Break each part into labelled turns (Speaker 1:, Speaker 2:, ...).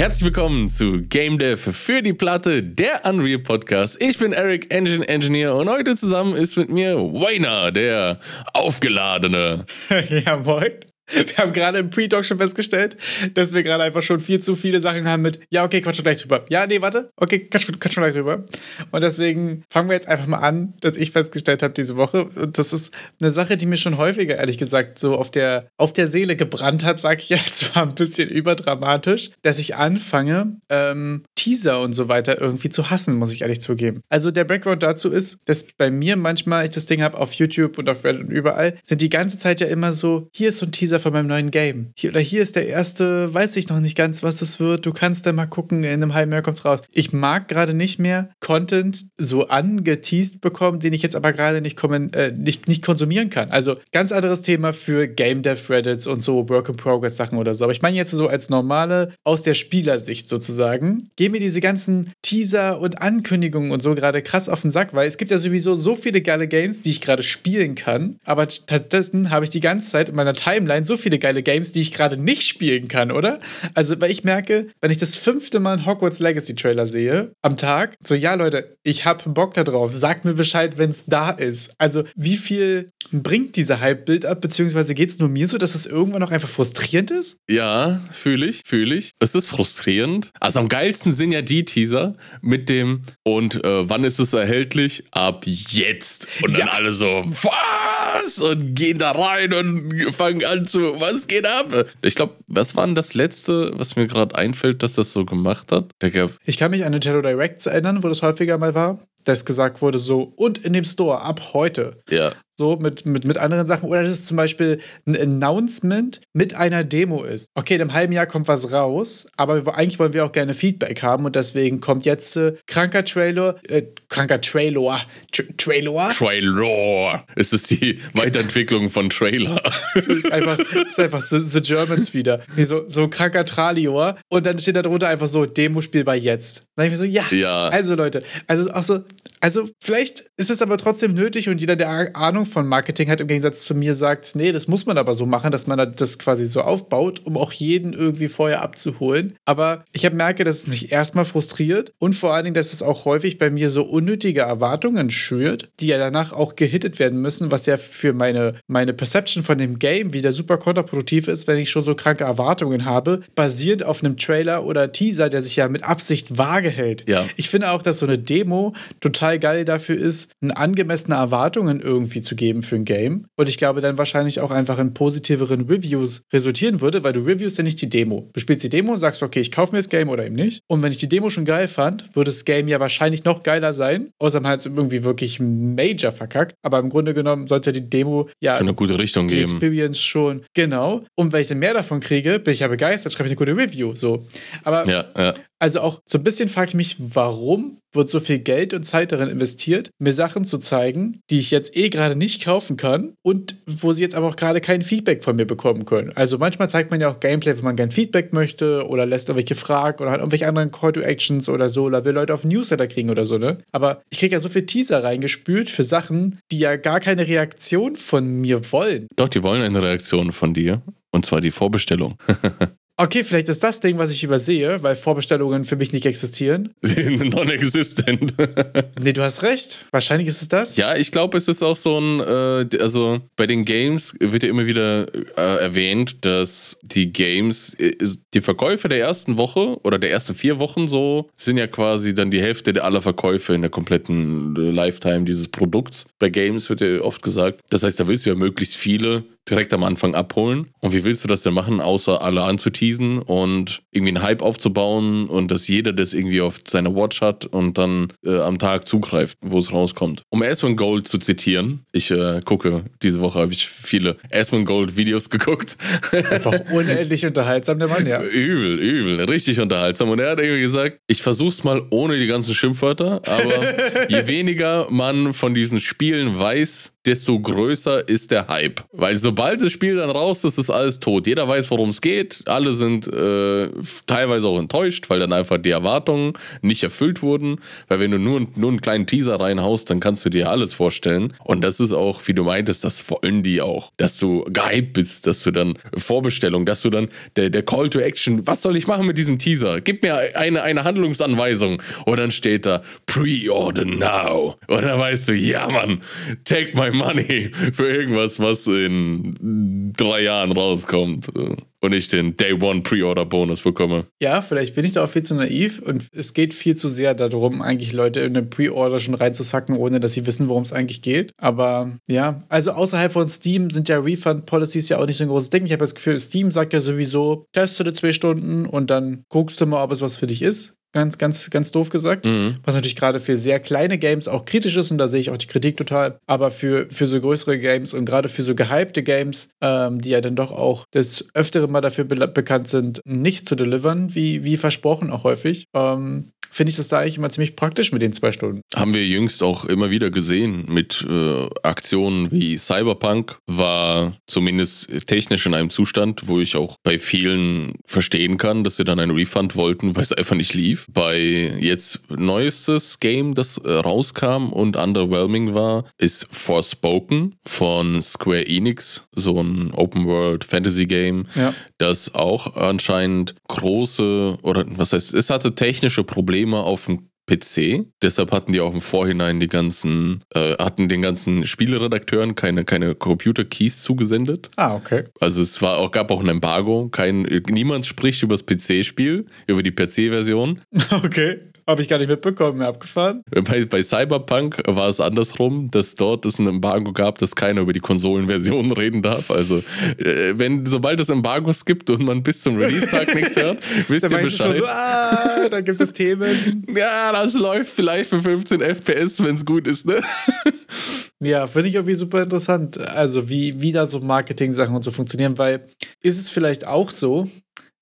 Speaker 1: Herzlich willkommen zu Game Dev für die Platte, der Unreal Podcast. Ich bin Eric, Engine Engineer und heute zusammen ist mit mir Wayner, der Aufgeladene.
Speaker 2: ja, moin. Wir haben gerade im Pre-Talk schon festgestellt, dass wir gerade einfach schon viel zu viele Sachen haben mit, ja, okay, quatsch schon gleich drüber. Ja, nee, warte, okay, quatsch, quatsch schon gleich drüber. Und deswegen fangen wir jetzt einfach mal an, dass ich festgestellt habe diese Woche. Und das ist eine Sache, die mir schon häufiger, ehrlich gesagt, so auf der, auf der Seele gebrannt hat, sag ich jetzt, war ein bisschen überdramatisch, dass ich anfange, ähm, Teaser und so weiter irgendwie zu hassen, muss ich ehrlich zugeben. Also der Background dazu ist, dass bei mir manchmal ich das Ding habe auf YouTube und auf Reddit und überall, sind die ganze Zeit ja immer so, hier ist so ein Teaser von meinem neuen Game. Hier, oder hier ist der erste, weiß ich noch nicht ganz, was es wird. Du kannst da mal gucken, in einem halben Jahr kommt's raus. Ich mag gerade nicht mehr Content so angeteased bekommen, den ich jetzt aber gerade nicht, äh, nicht, nicht konsumieren kann. Also ganz anderes Thema für Game Dev Reddits und so Work in Progress Sachen oder so. Aber ich meine jetzt so als normale, aus der Spielersicht sozusagen, gehen mir diese ganzen Teaser und Ankündigungen und so gerade krass auf den Sack, weil es gibt ja sowieso so viele geile Games, die ich gerade spielen kann. Aber stattdessen habe ich die ganze Zeit in meiner Timeline so viele geile Games, die ich gerade nicht spielen kann, oder? Also, weil ich merke, wenn ich das fünfte Mal einen Hogwarts Legacy Trailer sehe am Tag, so, ja, Leute, ich habe Bock da drauf. Sagt mir Bescheid, wenn es da ist. Also, wie viel bringt dieser Hype-Bild ab, beziehungsweise geht es nur mir so, dass es irgendwann auch einfach frustrierend ist?
Speaker 1: Ja, fühle ich, fühle ich. Es ist frustrierend. Also, am geilsten sind ja die Teaser mit dem und äh, wann ist es erhältlich? Ab jetzt. Und dann ja. alle so, was? Und gehen da rein und fangen an zu was geht ab? Ich glaube, was war denn das letzte, was mir gerade einfällt, dass das so gemacht hat?
Speaker 2: ich kann mich an Nintendo Directs erinnern, wo das häufiger mal war dass gesagt wurde, so und in dem Store ab heute.
Speaker 1: Ja.
Speaker 2: So mit, mit, mit anderen Sachen. Oder dass es zum Beispiel ein Announcement mit einer Demo ist. Okay, in einem halben Jahr kommt was raus, aber wir, eigentlich wollen wir auch gerne Feedback haben und deswegen kommt jetzt äh, kranker Trailer, äh, kranker Trailer, Tra Trailer.
Speaker 1: Trailer. Ist es die Weiterentwicklung von Trailer?
Speaker 2: das ist einfach, ist einfach the, the Germans wieder. Nee, so, so kranker Tralior und dann steht da drunter einfach so Demo spielbar jetzt. Dann ich mir so, ja.
Speaker 1: ja.
Speaker 2: Also Leute, also auch so, also vielleicht ist es aber trotzdem nötig und jeder, der Ahnung von Marketing hat, im Gegensatz zu mir sagt, nee, das muss man aber so machen, dass man das quasi so aufbaut, um auch jeden irgendwie vorher abzuholen. Aber ich habe merke, dass es mich erstmal frustriert und vor allen Dingen, dass es auch häufig bei mir so unnötige Erwartungen schürt, die ja danach auch gehittet werden müssen, was ja für meine, meine Perception von dem Game wieder super kontraproduktiv ist, wenn ich schon so kranke Erwartungen habe, basierend auf einem Trailer oder Teaser, der sich ja mit Absicht vage hält.
Speaker 1: Ja.
Speaker 2: Ich finde auch, dass so eine Demo total geil dafür ist, angemessene Erwartungen irgendwie zu geben für ein Game. Und ich glaube dann wahrscheinlich auch einfach in positiveren Reviews resultieren würde, weil du Reviews ja nicht die Demo. Du spielst die Demo und sagst, okay, ich kaufe mir das Game oder eben nicht. Und wenn ich die Demo schon geil fand, würde das Game ja wahrscheinlich noch geiler sein. Außer man hat es irgendwie wirklich major verkackt. Aber im Grunde genommen sollte die Demo ja
Speaker 1: schon eine gute Richtung
Speaker 2: die
Speaker 1: geben.
Speaker 2: Experience schon. Genau. Und wenn ich dann mehr davon kriege, bin ich ja begeistert, schreibe ich eine gute Review. So. Aber
Speaker 1: ja, ja.
Speaker 2: Also auch so ein bisschen frage ich mich, warum wird so viel Geld und Zeit darin investiert, mir Sachen zu zeigen, die ich jetzt eh gerade nicht kaufen kann und wo sie jetzt aber auch gerade kein Feedback von mir bekommen können. Also manchmal zeigt man ja auch Gameplay, wenn man gern Feedback möchte oder lässt irgendwelche Fragen oder hat irgendwelche anderen Call to Actions oder so oder will Leute auf Newsletter kriegen oder so, ne? Aber ich kriege ja so viel Teaser reingespült für Sachen, die ja gar keine Reaktion von mir wollen.
Speaker 1: Doch, die wollen eine Reaktion von dir. Und zwar die Vorbestellung.
Speaker 2: Okay, vielleicht ist das Ding, was ich übersehe, weil Vorbestellungen für mich nicht existieren.
Speaker 1: Non-existent.
Speaker 2: nee, du hast recht. Wahrscheinlich ist es das.
Speaker 1: Ja, ich glaube, es ist auch so ein, äh, also bei den Games wird ja immer wieder äh, erwähnt, dass die Games, äh, die Verkäufe der ersten Woche oder der ersten vier Wochen so, sind ja quasi dann die Hälfte aller Verkäufe in der kompletten äh, Lifetime dieses Produkts. Bei Games wird ja oft gesagt. Das heißt, da willst du ja möglichst viele direkt am Anfang abholen. Und wie willst du das denn machen, außer alle anzuteasen und irgendwie einen Hype aufzubauen und dass jeder das irgendwie auf seine Watch hat und dann äh, am Tag zugreift, wo es rauskommt. Um Asmon Gold zu zitieren, ich äh, gucke, diese Woche habe ich viele Asmon Gold Videos geguckt.
Speaker 2: Einfach unendlich unterhaltsam, der Mann, ja.
Speaker 1: Übel, übel, richtig unterhaltsam. Und er hat irgendwie gesagt, ich versuch's mal ohne die ganzen Schimpfwörter, aber je weniger man von diesen Spielen weiß, desto größer ist der Hype. Weil so sobald das Spiel dann raus ist, ist alles tot. Jeder weiß, worum es geht. Alle sind äh, teilweise auch enttäuscht, weil dann einfach die Erwartungen nicht erfüllt wurden. Weil wenn du nur, nur einen kleinen Teaser reinhaust, dann kannst du dir alles vorstellen. Und das ist auch, wie du meintest, das wollen die auch. Dass du gehypt bist, dass du dann Vorbestellung, dass du dann der, der Call to Action, was soll ich machen mit diesem Teaser? Gib mir eine, eine Handlungsanweisung. Und dann steht da Pre-Order now. Und dann weißt du, ja Mann, take my money für irgendwas, was in drei Jahren rauskommt und ich den Day One Pre-Order Bonus bekomme.
Speaker 2: Ja, vielleicht bin ich da auch viel zu naiv und es geht viel zu sehr darum, eigentlich Leute in eine Pre-Order schon reinzusacken, ohne dass sie wissen, worum es eigentlich geht. Aber ja, also außerhalb von Steam sind ja Refund-Policies ja auch nicht so ein großes Ding. Ich habe das Gefühl, Steam sagt ja sowieso, teste zwei Stunden und dann guckst du mal, ob es was für dich ist. Ganz, ganz, ganz doof gesagt. Mhm. Was natürlich gerade für sehr kleine Games auch kritisch ist und da sehe ich auch die Kritik total. Aber für, für so größere Games und gerade für so gehypte Games, ähm, die ja dann doch auch des Öfteren mal dafür be bekannt sind, nicht zu delivern, wie, wie versprochen auch häufig, ähm, finde ich das da eigentlich immer ziemlich praktisch mit den zwei Stunden.
Speaker 1: Haben wir jüngst auch immer wieder gesehen mit äh, Aktionen wie Cyberpunk, war zumindest technisch in einem Zustand, wo ich auch bei vielen verstehen kann, dass sie dann einen Refund wollten, weil es einfach nicht lief. Bei jetzt neuestes Game, das äh, rauskam und underwhelming war, ist Forspoken von Square Enix, so ein Open World Fantasy Game, ja. das auch anscheinend große oder was heißt, es hatte technische Probleme auf dem PC. Deshalb hatten die auch im Vorhinein die ganzen, äh, hatten den ganzen Spieleredakteuren keine, keine Computer-Keys zugesendet.
Speaker 2: Ah, okay.
Speaker 1: Also es war auch, gab auch ein Embargo. Kein, niemand spricht über das PC-Spiel, über die PC-Version.
Speaker 2: Okay. Habe ich gar nicht mitbekommen, abgefahren.
Speaker 1: Bei, bei Cyberpunk war es andersrum, dass dort es ein Embargo gab, dass keiner über die Konsolenversion reden darf. Also, äh, wenn, sobald es Embargos gibt und man bis zum Release-Tag nichts hört, wisst ihr Bescheid.
Speaker 2: So, ah, da gibt es Themen.
Speaker 1: ja, das läuft vielleicht für 15 FPS, wenn es gut ist, ne?
Speaker 2: Ja, finde ich irgendwie super interessant. Also, wie, wie da so Marketing-Sachen und so funktionieren, weil ist es vielleicht auch so,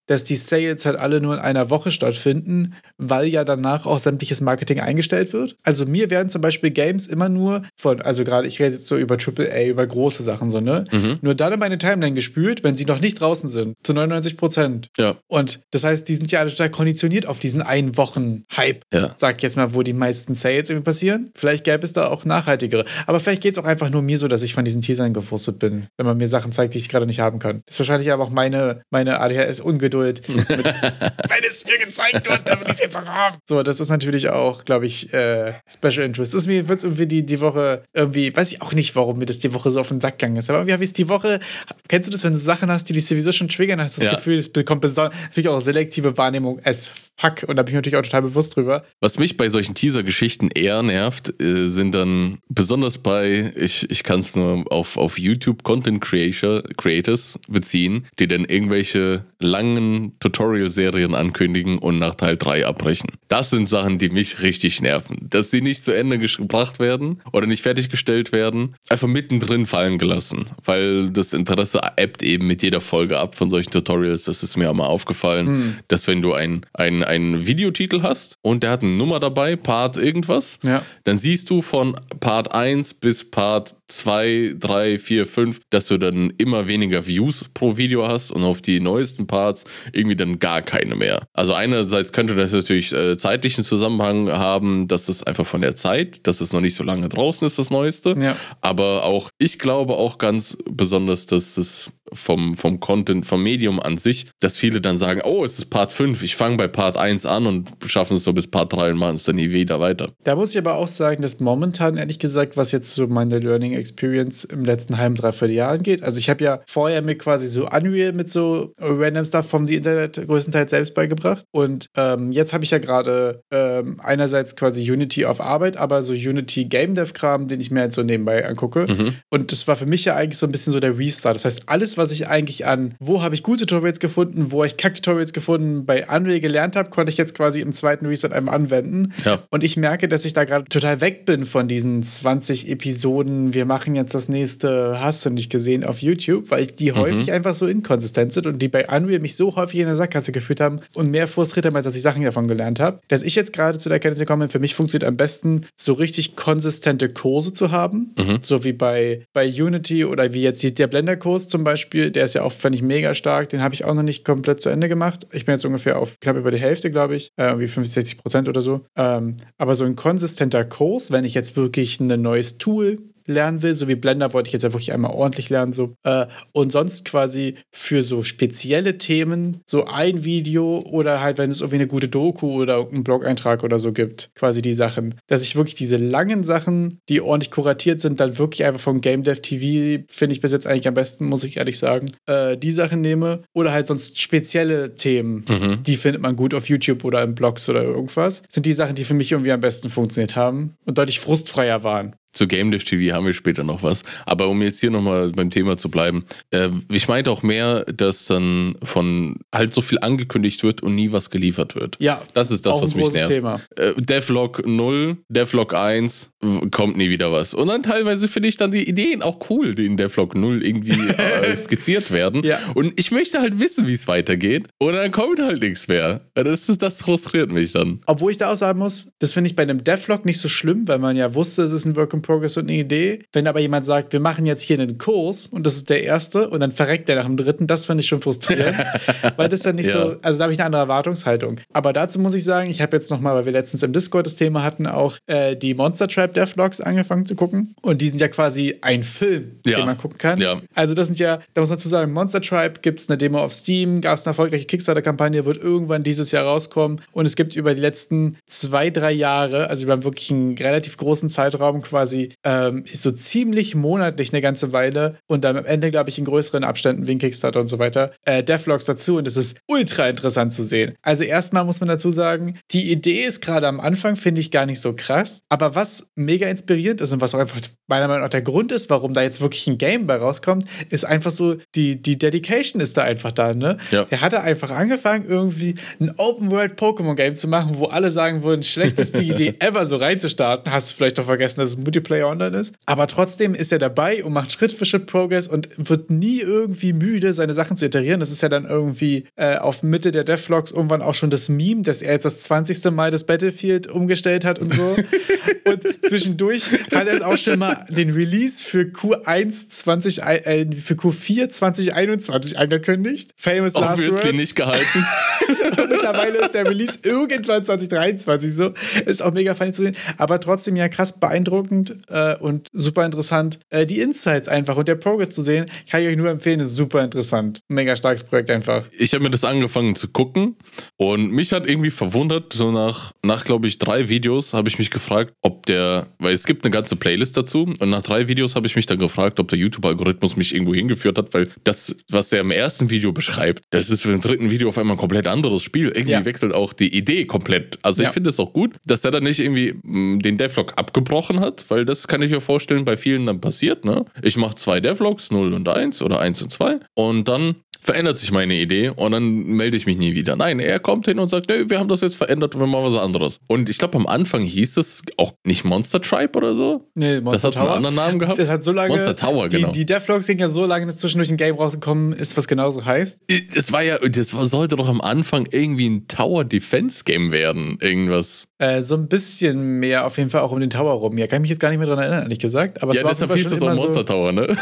Speaker 2: dass die Sales halt alle nur in einer Woche stattfinden, weil ja danach auch sämtliches Marketing eingestellt wird. Also mir werden zum Beispiel Games immer nur von, also gerade ich rede jetzt so über AAA, über große Sachen so, ne? Mhm. Nur dann in meine Timeline gespült, wenn sie noch nicht draußen sind. Zu 99 Prozent.
Speaker 1: Ja.
Speaker 2: Und das heißt, die sind ja alle total konditioniert auf diesen einen Wochen-Hype. Ja. Sag ich jetzt mal, wo die meisten Sales irgendwie passieren. Vielleicht gäbe es da auch nachhaltigere. Aber vielleicht geht es auch einfach nur mir so, dass ich von diesen Teasern gefrustet bin, wenn man mir Sachen zeigt, die ich gerade nicht haben kann. Das ist wahrscheinlich aber auch meine, meine ADHS-Ungeduld. wenn es mir gezeigt wird, dann will ich es jetzt auch haben. So, das ist natürlich auch, glaube ich, äh, Special Interest. Das ist mir wird irgendwie die, die Woche irgendwie, weiß ich auch nicht, warum mir das die Woche so auf den Sack gegangen ist. Aber irgendwie habe ich es die Woche, kennst du das, wenn du Sachen hast, die dich sowieso schon triggern, hast du das ja. Gefühl, es bekommt besonders, natürlich auch selektive Wahrnehmung as fuck. Und da bin ich natürlich auch total bewusst drüber.
Speaker 1: Was mich bei solchen Teaser-Geschichten eher nervt, äh, sind dann besonders bei, ich, ich kann es nur auf, auf YouTube Content Creator, Creators beziehen, die dann irgendwelche langen Tutorial-Serien ankündigen und nach Teil 3 abbrechen. Das sind Sachen, die mich richtig nerven. Dass sie nicht zu Ende gebracht werden oder nicht fertiggestellt werden, einfach mittendrin fallen gelassen. Weil das Interesse ebbt eben mit jeder Folge ab von solchen Tutorials. Das ist mir auch mal aufgefallen, hm. dass wenn du ein, ein, einen Videotitel hast und der hat eine Nummer dabei, Part irgendwas, ja. dann siehst du von Part 1 bis Part 2, 3, 4, 5, dass du dann immer weniger Views pro Video hast und auf die neuesten Parts irgendwie dann gar keine mehr. Also einerseits könnte das natürlich äh, zeitlichen Zusammenhang haben, dass es einfach von der Zeit, dass es noch nicht so lange draußen ist, das Neueste. Ja. Aber auch, ich glaube auch ganz besonders, dass es vom, vom Content, vom Medium an sich, dass viele dann sagen, oh, es ist Part 5, ich fange bei Part 1 an und schaffen es so bis Part 3 und machen es dann nie wieder weiter.
Speaker 2: Da muss ich aber auch sagen, dass momentan, ehrlich gesagt, was jetzt so meine Learning Experience im letzten halben, dreiviertel Jahr angeht, also ich habe ja vorher mir quasi so Unreal mit so random Stuff vom Internet größtenteils selbst beigebracht und ähm, jetzt habe ich ja gerade ähm, einerseits quasi Unity auf Arbeit, aber so Unity Game Dev Kram, den ich mir jetzt so nebenbei angucke mhm. und das war für mich ja eigentlich so ein bisschen so der Restart. Das heißt, alles, was ich eigentlich an, wo habe ich gute Tutorials gefunden, wo ich Kack-Tutorials gefunden, bei Unreal gelernt habe, konnte ich jetzt quasi im zweiten Reset einmal anwenden.
Speaker 1: Ja.
Speaker 2: Und ich merke, dass ich da gerade total weg bin von diesen 20 Episoden. Wir machen jetzt das nächste, hast du nicht gesehen, auf YouTube, weil die häufig einfach so inkonsistent sind und die bei Unreal mich so häufig in der Sackgasse geführt haben und mehr frustriert haben, als dass ich Sachen davon gelernt habe. Dass ich jetzt gerade zu der Erkenntnis gekommen bin, für mich funktioniert am besten, so richtig konsistente Kurse zu haben. So wie bei, bei Unity oder wie jetzt der Blender-Kurs zum Beispiel. Der ist ja auch, fand ich, mega stark. Den habe ich auch noch nicht komplett zu Ende gemacht. Ich bin jetzt ungefähr auf knapp über die Hälfte, glaube ich. Äh, irgendwie 50, 60 Prozent oder so. Ähm, aber so ein konsistenter Kurs, wenn ich jetzt wirklich ein neues Tool lernen will, so wie Blender wollte ich jetzt ja wirklich einmal ordentlich lernen, so. Äh, und sonst quasi für so spezielle Themen so ein Video oder halt, wenn es irgendwie eine gute Doku oder einen Blog-Eintrag oder so gibt, quasi die Sachen, dass ich wirklich diese langen Sachen, die ordentlich kuratiert sind, dann wirklich einfach von Game Dev TV, finde ich bis jetzt eigentlich am besten, muss ich ehrlich sagen, äh, die Sachen nehme oder halt sonst spezielle Themen, die findet man gut auf YouTube oder in Blogs oder irgendwas, sind die Sachen, die für mich irgendwie am besten funktioniert haben und deutlich frustfreier waren.
Speaker 1: Zu Game Dev TV haben wir später noch was. Aber um jetzt hier nochmal beim Thema zu bleiben, äh, ich meinte auch mehr, dass dann von halt so viel angekündigt wird und nie was geliefert wird.
Speaker 2: Ja,
Speaker 1: Das ist das, was mich nervt.
Speaker 2: Thema.
Speaker 1: Äh, Devlog 0, Devlog 1, w- kommt nie wieder was. Und dann teilweise finde ich dann die Ideen auch cool, die in Devlog 0 irgendwie äh, skizziert werden.
Speaker 2: Ja.
Speaker 1: Und ich möchte halt wissen, wie es weitergeht. Und dann kommt halt nichts mehr. Das, ist, das frustriert mich dann.
Speaker 2: Obwohl ich da auch sagen muss, das finde ich bei einem Devlog nicht so schlimm, weil man ja wusste, es ist ein Work in Progress und eine Idee. Wenn aber jemand sagt, wir machen jetzt hier einen Kurs und das ist der erste und dann verreckt der nach dem dritten, das finde ich schon frustrierend, weil das dann nicht
Speaker 1: Ja.
Speaker 2: so, also da habe ich eine andere Erwartungshaltung. Aber dazu muss ich sagen, ich habe jetzt nochmal, weil wir letztens im Discord das Thema hatten, auch äh, die Monster Trap Devlogs angefangen zu gucken und die sind ja quasi ein Film,
Speaker 1: Ja.
Speaker 2: den man gucken kann.
Speaker 1: Ja.
Speaker 2: Also das sind ja, da muss man dazu sagen, Monster Tribe gibt es eine Demo auf Steam, gab es eine erfolgreiche Kickstarter-Kampagne, wird irgendwann dieses Jahr rauskommen und es gibt über die letzten zwei, drei Jahre, also über wirklich einen relativ großen Zeitraum quasi, ähm, so ziemlich monatlich eine ganze Weile und dann am Ende, glaube ich, in größeren Abständen wie ein Kickstarter und so weiter, äh, Devlogs dazu und das ist ultra interessant zu sehen. Also erstmal muss man dazu sagen, die Idee ist gerade am Anfang, finde ich, gar nicht so krass, aber was mega inspirierend ist und was auch einfach meiner Meinung nach der Grund ist, warum da jetzt wirklich ein Game bei rauskommt, ist einfach so, die, die Dedication ist da einfach da, ne?
Speaker 1: Ja.
Speaker 2: Er hatte einfach angefangen, irgendwie ein Open-World-Pokémon-Game zu machen, wo alle sagen würden, schlechteste Idee ever so reinzustarten. Hast du vielleicht doch vergessen, dass es Multiplayer online ist. Aber trotzdem ist er dabei und macht Schritt für Schritt Progress und wird nie irgendwie müde, seine Sachen zu iterieren. Das ist ja dann irgendwie äh, auf Mitte der Devlogs irgendwann auch schon das Meme, dass er jetzt das 20. Mal das Battlefield umgestellt hat und so. und zwischendurch hat er es auch schon mal den Release für Q1 20, äh, für Q4 2021 angekündigt. Famous Last
Speaker 1: Obviously
Speaker 2: Words.
Speaker 1: nicht gehalten.
Speaker 2: Mittlerweile ist der Release irgendwann 2023 so. Ist auch mega funny zu sehen. Aber trotzdem ja krass beeindruckend äh, und super interessant. Äh, die Insights einfach und der Progress zu sehen, kann ich euch nur empfehlen. Ist super interessant. Mega starkes Projekt einfach.
Speaker 1: ich habe mir das angefangen zu gucken und mich hat irgendwie verwundert, so nach, nach glaube ich, drei Videos habe ich mich gefragt, ob der, weil es gibt eine ganze Playlist dazu und nach drei Videos habe ich mich dann gefragt, ob der YouTube-Algorithmus mich irgendwo hingeführt hat, weil das, was er im ersten Video beschreibt, das ist im dritten Video auf einmal ein komplett anderes Spiel. Irgendwie
Speaker 2: Ja.
Speaker 1: wechselt auch die Idee komplett. Also
Speaker 2: Ja.
Speaker 1: ich finde es auch gut, dass er dann nicht irgendwie mh, den Devlog abgebrochen hat, weil das kann ich mir vorstellen, bei vielen dann passiert, ne? Ich mache zwei Devlogs, 0 und 1 oder 1 und 2 und dann verändert sich meine Idee und dann melde ich mich nie wieder. Nein, er kommt hin und sagt, nee, wir haben das jetzt verändert und wir machen was anderes. Und ich glaube, am Anfang hieß es auch nicht Monster Tribe oder so.
Speaker 2: Nee,
Speaker 1: das hat einen anderen Namen gehabt.
Speaker 2: Das hat so lange.
Speaker 1: Monster Tower, genau.
Speaker 2: Die, die Devlogs sind ja so lange, dass zwischendurch ein Game rausgekommen ist, was genauso heißt.
Speaker 1: Das war ja, das sollte doch am Anfang irgendwie ein Tower Defense Game werden. Irgendwas.
Speaker 2: Äh, so ein bisschen mehr auf jeden Fall auch um den Tower rum. Ja, kann ich mich jetzt gar nicht mehr dran erinnern, ehrlich gesagt. Aber es
Speaker 1: ja, deshalb hieß das auch Monster Tower, ne?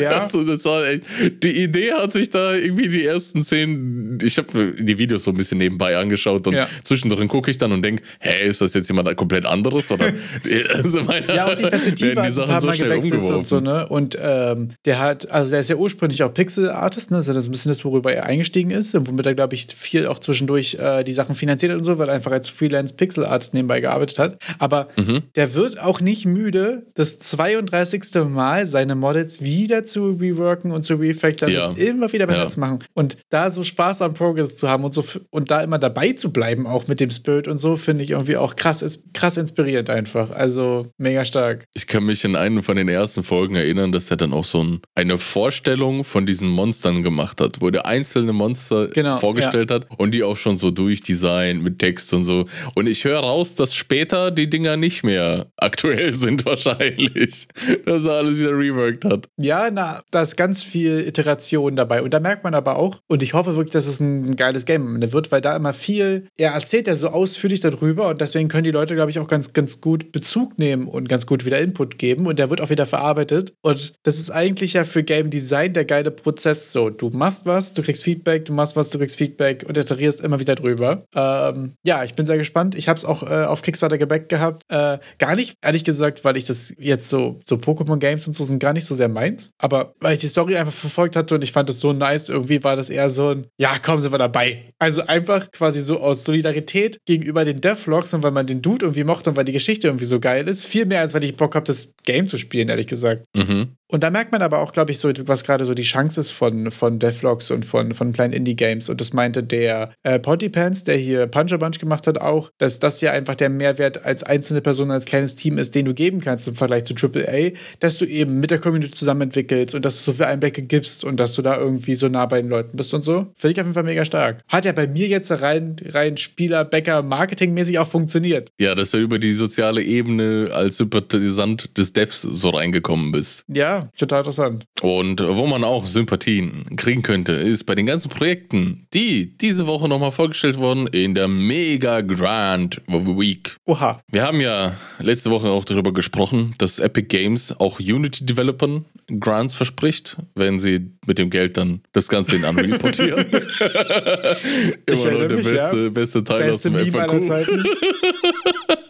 Speaker 2: Ja.
Speaker 1: Also, das war echt, die Idee hat sich da irgendwie die ersten zehn, ich habe die Videos so ein bisschen nebenbei angeschaut und
Speaker 2: Ja.
Speaker 1: zwischendrin gucke ich dann und denke, hä, ist das jetzt jemand komplett anderes? Oder also meine,
Speaker 2: Ja, und die Perspektive hat ein paar Mal gewechselt und so, ne? Und ähm, der hat, also der ist ja ursprünglich auch Pixel-Artist, ne? Das ist ja so ein bisschen das, worüber er eingestiegen ist und womit er, glaube ich, viel auch zwischendurch äh, die Sachen finanziert hat und so, weil er einfach als Freelance-Pixel-Artist nebenbei gearbeitet hat. Aber
Speaker 1: Mhm.
Speaker 2: der wird auch nicht müde, das 32. Mal seine Models wieder wieder zu reworken und zu refactoren,
Speaker 1: Ja.
Speaker 2: das immer wieder besser
Speaker 1: Ja.
Speaker 2: zu machen. Und da so Spaß am Progress zu haben und so und da immer dabei zu bleiben, auch mit dem Spirit und so, finde ich irgendwie auch krass, ist krass inspirierend einfach. Also mega stark.
Speaker 1: Ich kann mich in einen von den ersten Folgen erinnern, dass er dann auch so ein, eine Vorstellung von diesen Monstern gemacht hat, wo der einzelne Monster
Speaker 2: Genau,
Speaker 1: vorgestellt hat und die auch schon so durchdesignt mit Text und so. Und ich höre raus, dass später die Dinger nicht mehr aktuell sind wahrscheinlich. Dass er alles wieder reworked hat.
Speaker 2: Ja, na, da ist ganz viel Iteration dabei. Und da merkt man aber auch, und ich hoffe wirklich, dass es ein geiles Game wird, weil da immer viel, er erzählt ja so ausführlich darüber und deswegen können die Leute, glaube ich, auch ganz, ganz gut Bezug nehmen und ganz gut wieder Input geben und der wird auch wieder verarbeitet. Und das ist eigentlich ja für Game Design der geile Prozess so. Du machst was, du kriegst Feedback, du machst was, du kriegst Feedback und iterierst immer wieder drüber. Ähm, ja, ich bin sehr gespannt. Ich habe es auch äh, auf Kickstarter gebackt gehabt. Äh, gar nicht, ehrlich gesagt, weil ich das jetzt so, so Pokémon-Games und so sind gar nicht so sehr meins. Aber weil ich die Story einfach verfolgt hatte und ich fand das so nice, irgendwie war das eher so ein, ja, komm, sind wir dabei. Also einfach quasi so aus Solidarität gegenüber den Devlogs und weil man den Dude irgendwie mochte und weil die Geschichte irgendwie so geil ist. Viel mehr, als weil ich Bock habe, das Game zu spielen, ehrlich gesagt.
Speaker 1: Mhm.
Speaker 2: Und da merkt man aber auch, glaube ich, so, was gerade so die Chance ist von, von Devlogs und von, von kleinen Indie-Games. Und das meinte der äh, Pontypants, der hier Puncher Bunch gemacht hat, auch, dass das ja einfach der Mehrwert als einzelne Person, als kleines Team ist, den du geben kannst im Vergleich zu AAA, dass du eben mit der Community zusammen entwickelst und dass du so viel Einblicke gibst und dass du da irgendwie so nah bei den Leuten bist und so. Finde ich auf jeden Fall mega stark. Hat ja bei mir jetzt rein, rein Spieler, Bäcker, Marketingmäßig auch funktioniert.
Speaker 1: Ja, dass du über die soziale Ebene als Sympathisant des Devs so reingekommen bist.
Speaker 2: Ja, total interessant.
Speaker 1: Und wo man auch Sympathien kriegen könnte, ist bei den ganzen Projekten, die diese Woche nochmal vorgestellt wurden in der Mega Grand Week.
Speaker 2: Oha.
Speaker 1: Wir haben ja letzte Woche auch darüber gesprochen, dass Epic Games auch Unity-Developern Grants verspricht, wenn sie mit dem Geld dann das Ganze in Unreal portieren. Immer noch
Speaker 2: erinnere
Speaker 1: der
Speaker 2: mich,
Speaker 1: beste,
Speaker 2: ja.
Speaker 1: beste Teil
Speaker 2: Beste
Speaker 1: aus dem FAQ.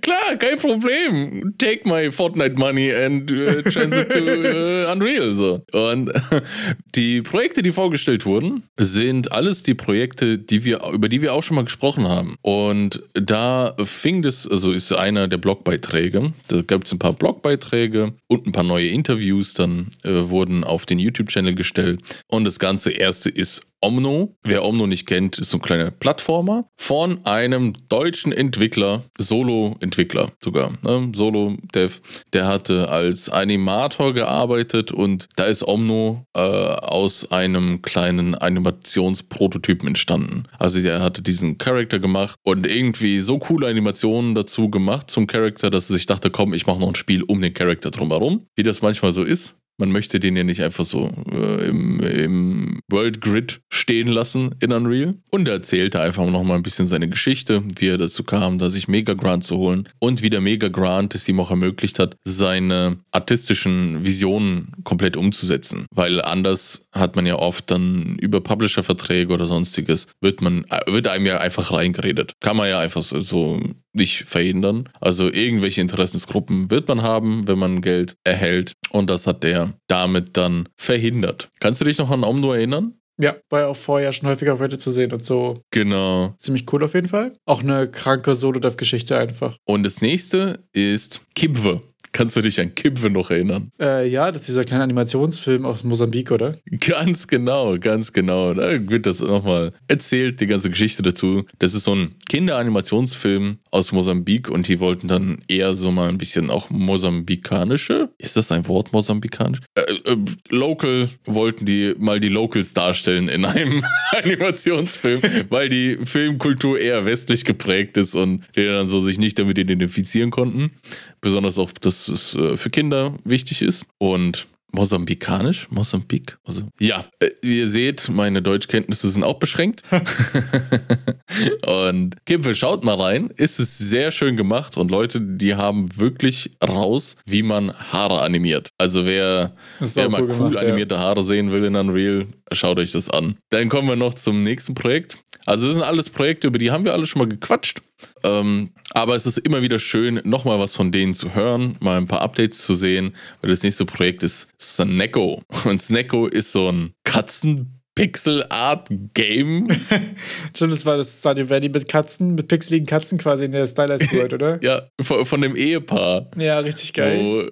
Speaker 1: Klar, kein Problem. Take my Fortnite money and uh, transit to uh, Unreal. So. Und die Projekte, die vorgestellt wurden, sind alles die Projekte, die wir, über die wir auch schon mal gesprochen haben. Und da fing das, also ist einer der Blogbeiträge. Da gab es ein paar Blogbeiträge und ein paar neue Interviews, dann äh, wurden auf den YouTube-Channel gestellt. Und das ganze erste ist Omno. Wer Omno nicht kennt, ist so ein kleiner Plattformer von einem deutschen Entwickler, Solo-Entwickler sogar, ne? Solo-Dev. Der hatte als Animator gearbeitet und da ist Omno äh, aus einem kleinen Animationsprototypen entstanden. Also der hatte diesen Charakter gemacht und irgendwie so coole Animationen dazu gemacht zum Charakter, dass er sich dachte, komm, ich mache noch ein Spiel um den Charakter drumherum. Wie das manchmal so ist. Man möchte den ja nicht einfach so äh, im, im World Grid stehen lassen in Unreal. Und er erzählte einfach noch mal ein bisschen seine Geschichte, wie er dazu kam, da sich Mega Grant zu holen und wie der Mega Grant es ihm auch ermöglicht hat, seine artistischen Visionen komplett umzusetzen. Weil anders hat man ja oft dann über Publisher-Verträge oder sonstiges, wird man, wird einem ja einfach reingeredet. Kann man ja einfach so, so nicht verhindern. Also irgendwelche Interessensgruppen wird man haben, wenn man Geld erhält. Und das hat der damit dann verhindert. Kannst du dich noch an Omno erinnern?
Speaker 2: Ja, war ja auch vorher schon häufiger auf Reddit zu sehen und so.
Speaker 1: Genau.
Speaker 2: Ziemlich cool auf jeden Fall. Auch eine kranke Solo-Dev-Geschichte einfach.
Speaker 1: Und das nächste ist Kibwe. Kannst du dich an Kibwe noch erinnern?
Speaker 2: Äh, ja, das ist dieser kleine Animationsfilm aus Mosambik, oder?
Speaker 1: Ganz genau, ganz genau. Da wird das nochmal erzählt, die ganze Geschichte dazu. Das ist so ein Kinderanimationsfilm aus Mosambik und die wollten dann eher so mal ein bisschen auch mosambikanische. Ist das ein Wort, mosambikanisch? Äh, äh, local wollten die mal die Locals darstellen in einem Animationsfilm, weil die Filmkultur eher westlich geprägt ist und die dann so sich nicht damit identifizieren konnten. Besonders auch, dass es äh, für Kinder wichtig ist. Und Mosambikanisch? Mosambik? Also, ja, äh, ihr seht, meine Deutschkenntnisse sind auch beschränkt. und Kimpel, schaut mal rein. Ist es sehr schön gemacht und Leute, die haben wirklich raus, wie man Haare animiert. Also wer, wer mal
Speaker 2: cool
Speaker 1: cool
Speaker 2: gemacht, ja.
Speaker 1: animierte Haare sehen will in Unreal, schaut euch das an. Dann kommen wir noch zum nächsten Projekt. Also das sind alles Projekte, über die haben wir alle schon mal gequatscht. Ähm, aber es ist immer wieder schön, nochmal was von denen zu hören, mal ein paar Updates zu sehen, weil das nächste Projekt ist Snecko. Und Snecko ist so ein Katzen Pixel Art Game.
Speaker 2: Stimmt, das war das Stardew Valley mit Katzen, mit pixeligen Katzen quasi in der Stylized World, oder?
Speaker 1: ja, von, von dem Ehepaar.
Speaker 2: Ja, richtig geil.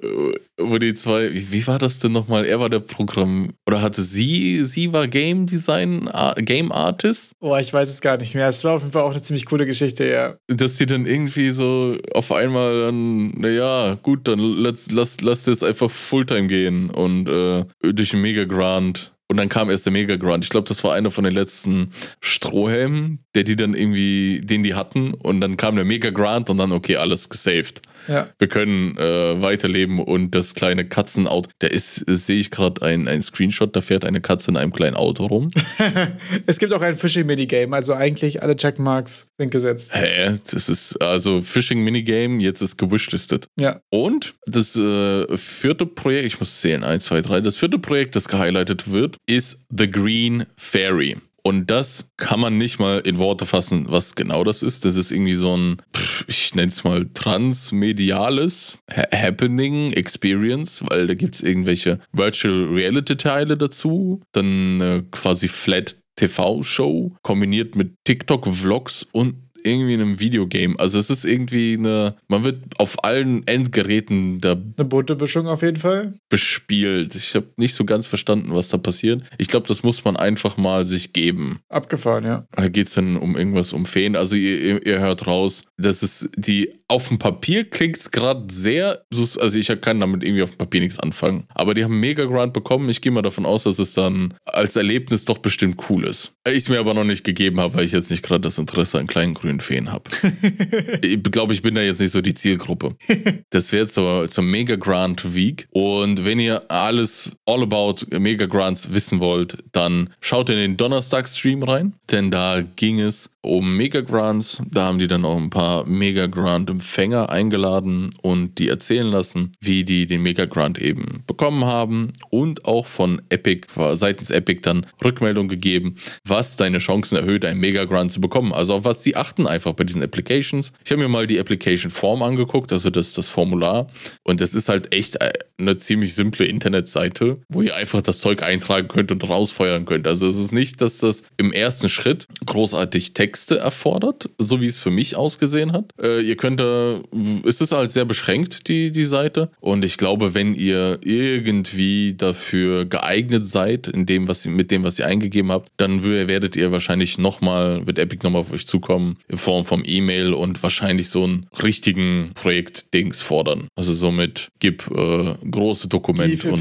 Speaker 1: Wo, wo die zwei, wie, wie war das denn nochmal? Er war der Programm, oder hatte sie, sie war Game Design, Game Artist?
Speaker 2: Oh, ich weiß es gar nicht mehr. Es war auf jeden Fall auch eine ziemlich coole Geschichte, ja.
Speaker 1: Dass die dann irgendwie so auf einmal dann, naja, gut, dann lass, lass, lass das einfach Fulltime gehen und äh, durch einen Mega Grant und dann kam erst der Mega Grunt. Ich glaube, das war einer von den letzten Strohhelmen, der die dann irgendwie, den die hatten. Und dann kam der Mega Grunt und dann, okay, alles gesaved.
Speaker 2: Ja.
Speaker 1: Wir können äh, weiterleben und das kleine Katzenauto, da ist, sehe ich gerade ein, ein Screenshot, da fährt eine Katze in einem kleinen Auto rum.
Speaker 2: es gibt auch ein Fishing-Minigame, also eigentlich alle Checkmarks sind gesetzt.
Speaker 1: Hä? Das ist also Fishing-Minigame, jetzt ist gewishlistet.
Speaker 2: Ja.
Speaker 1: Und das äh, vierte Projekt, ich muss zählen, eins, zwei, drei, das vierte Projekt, das gehighlightet wird, ist The Green Fairy. Und das kann man nicht mal in Worte fassen, was genau das ist. Das ist irgendwie so ein, ich nenne es mal transmediales Happening Experience, weil da gibt es irgendwelche Virtual Reality Teile dazu, dann äh, quasi Flat TV-Show kombiniert mit TikTok-Vlogs und irgendwie in einem Videogame. Also es ist irgendwie eine, man wird auf allen Endgeräten da
Speaker 2: eine bunte Mischung auf jeden Fall
Speaker 1: bespielt. Ich habe nicht so ganz verstanden, was da passiert. Ich glaube, das muss man einfach mal sich geben.
Speaker 2: Abgefahren, ja.
Speaker 1: Da geht es dann um irgendwas um Feen. Also ihr, ihr hört raus, dass es die auf dem Papier klingt es gerade sehr, also ich kann damit irgendwie auf dem Papier nichts anfangen. Aber die haben mega Grant bekommen. Ich gehe mal davon aus, dass es dann als Erlebnis doch bestimmt cool ist. Ich mir aber noch nicht gegeben habe, weil ich jetzt nicht gerade das Interesse an kleinen grünen Feen habe. ich glaube, ich bin da jetzt nicht so die Zielgruppe. Das wäre zur, zur Mega Grant Week. Und wenn ihr alles all about Mega Grants wissen wollt, dann schaut in den Donnerstag-Stream rein. Denn da ging es um Mega Grants. Da haben die dann auch ein paar Mega Grant Empfänger eingeladen und die erzählen lassen, wie die den Mega Grant eben bekommen haben und auch von Epic, seitens Epic dann Rückmeldung gegeben, was deine Chancen erhöht, einen Mega Grant zu bekommen. Also auf was die achten einfach bei diesen Applications. Ich habe mir mal die Application Form angeguckt, also das, das Formular und das ist halt echt eine ziemlich simple Internetseite, wo ihr einfach das Zeug eintragen könnt und rausfeuern könnt. Also es ist nicht, dass das im ersten Schritt großartig Texte erfordert, so wie es für mich ausgesehen hat. Äh, ihr könnt da, es ist halt sehr beschränkt, die, die Seite. Und ich glaube, wenn ihr irgendwie dafür geeignet seid, in dem, was, mit dem, was ihr eingegeben habt, dann werdet ihr wahrscheinlich nochmal, wird Epic nochmal auf euch zukommen, in Form vom E-Mail und wahrscheinlich so einen richtigen Projekt-Dings fordern. Also somit gib äh, große Dokumente und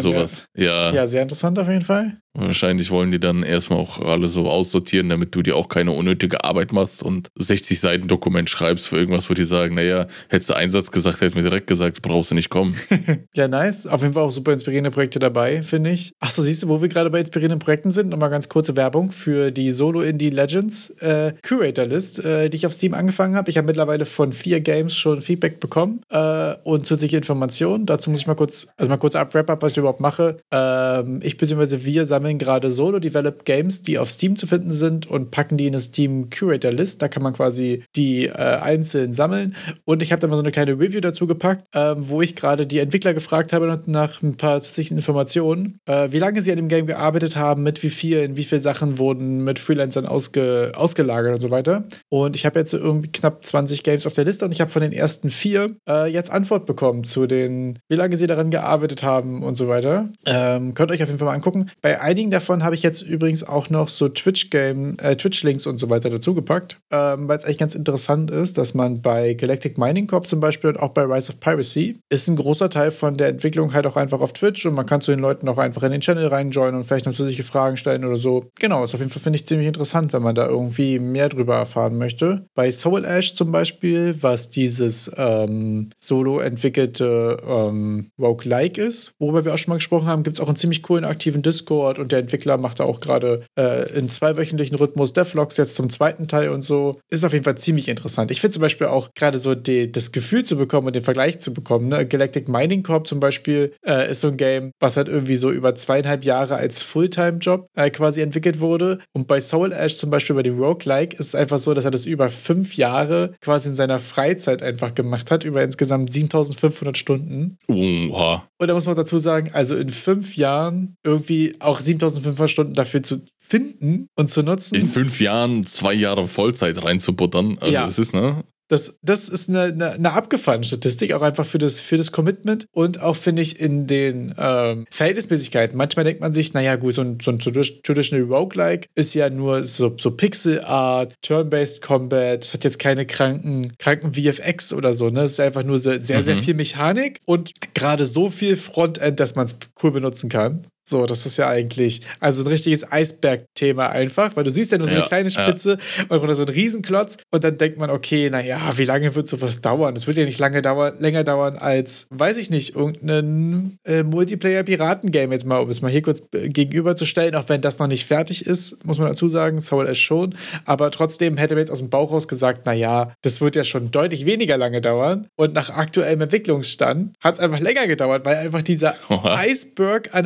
Speaker 1: sowas.
Speaker 2: Ja. ja. ja, sehr interessant auf jeden Fall.
Speaker 1: Wahrscheinlich wollen die dann erstmal auch alle so aussortieren, damit du dir auch keine unnötige Arbeit machst und 60 Seiten Dokument schreibst für irgendwas, wo die sagen, naja, hättest du einen Satz gesagt, hätten wir direkt gesagt, brauchst du nicht kommen.
Speaker 2: ja, nice. Auf jeden Fall auch super inspirierende Projekte dabei, finde ich. Achso, siehst du, wo wir gerade bei inspirierenden Projekten sind? Nochmal ganz kurze Werbung für die Solo Indie Legends äh, Curator List, äh, die ich auf Steam angefangen habe. Ich habe mittlerweile von vier Games schon Feedback bekommen äh, und zusätzliche Informationen. Dazu muss ich mal kurz, also mal kurz ab Wrap up, was ich überhaupt mache. Ähm, ich bzw. wir sammeln gerade Solo-Developed Games, die auf Steam zu finden sind und packen die in eine Steam Curator List. Da kann man quasi die äh, einzeln sammeln. Und ich habe da mal so eine kleine Review dazu gepackt, ähm, wo ich gerade die Entwickler gefragt habe nach ein paar zusätzlichen Informationen, äh, wie lange sie an dem Game gearbeitet haben, mit wie vielen, wie viele Sachen wurden mit Freelancern ausge, ausgelagert und so weiter. Und ich habe jetzt irgendwie knapp 20 Games auf der Liste und ich habe von den ersten vier äh, jetzt Antwort bekommen zu den, wie lange sie daran gearbeitet haben und so weiter. Ähm, könnt ihr euch auf jeden Fall mal angucken. Bei einigen davon habe ich jetzt übrigens auch noch so Twitch-Game, äh, Twitch-Links und so weiter dazu gepackt, ähm, weil es echt ganz interessant ist, dass man bei Galactic Mining Corp zum Beispiel und auch bei Rise of Piracy ist ein großer Teil von der Entwicklung halt auch einfach auf Twitch und man kann zu den Leuten auch einfach in den Channel reinjoinen und vielleicht noch zusätzliche Fragen stellen oder so. Genau, ist auf jeden Fall, finde ich, ziemlich interessant, wenn man da irgendwie mehr drüber erfahren möchte. Bei Soul Ash zum Beispiel, was dieses ähm, solo entwickelte ähm, Roguelike ist, worüber wir auch schon mal gesprochen haben, gibt es auch einen ziemlich coolen aktiven Discord und der Entwickler macht da auch gerade äh, in zweiwöchentlichen Rhythmus Devlogs jetzt zum zweiten Teil und so. Ist auf jeden Fall ziemlich interessant. Ich finde zum Beispiel auch gerade so die, das Gefühl zu bekommen und den Vergleich zu bekommen. Ne? Galactic Mining Corp zum Beispiel äh, ist so ein Game, was halt irgendwie so über zweieinhalb Jahre als Fulltime-Job äh, quasi entwickelt wurde. Und bei Soul Ash zum Beispiel bei dem Roguelike ist es einfach so, dass er das über fünf Jahre quasi in seiner Freizeit einfach gemacht hat, über insgesamt 7500 Stunden.
Speaker 1: Oha.
Speaker 2: Und da muss man dazu sagen, also in fünf Jahren irgendwie auch 7500 Stunden dafür zu finden und zu nutzen.
Speaker 1: In fünf Jahren zwei Jahre Vollzeit reinzubuttern. Also
Speaker 2: Ja.
Speaker 1: es ist, ne?
Speaker 2: Das, das ist eine, eine, eine abgefahrene Statistik, auch einfach für das, für das Commitment und auch, finde ich, in den ähm, Verhältnismäßigkeiten. Manchmal denkt man sich, naja, gut, so ein, so ein tradi- Traditional Roguelike ist ja nur so, so Pixel Art, Turn-Based Combat, es hat jetzt keine kranken, kranken VFX oder so, ne? Es ist einfach nur sehr, sehr, sehr
Speaker 1: Mhm.
Speaker 2: viel Mechanik und gerade so viel Frontend, dass man es cool benutzen kann. So, das ist ja eigentlich also ein richtiges Eisberg-Thema einfach, weil du siehst ja nur so eine
Speaker 1: Ja,
Speaker 2: kleine
Speaker 1: ja.
Speaker 2: Spitze und oder so ein Riesenklotz und dann denkt man, okay, naja, wie lange wird sowas dauern? Es wird ja nicht lange dauern, länger dauern als, weiß ich nicht, irgendein äh, Multiplayer-Piraten-Game jetzt mal, um es mal hier kurz äh, gegenüberzustellen, auch wenn das noch nicht fertig ist, muss man dazu sagen, Soul Ash schon, aber trotzdem hätte man jetzt aus dem Bauch raus gesagt, naja, das wird ja schon deutlich weniger lange dauern und nach aktuellem Entwicklungsstand hat es einfach länger gedauert, weil einfach dieser
Speaker 1: Oha.
Speaker 2: Eisberg an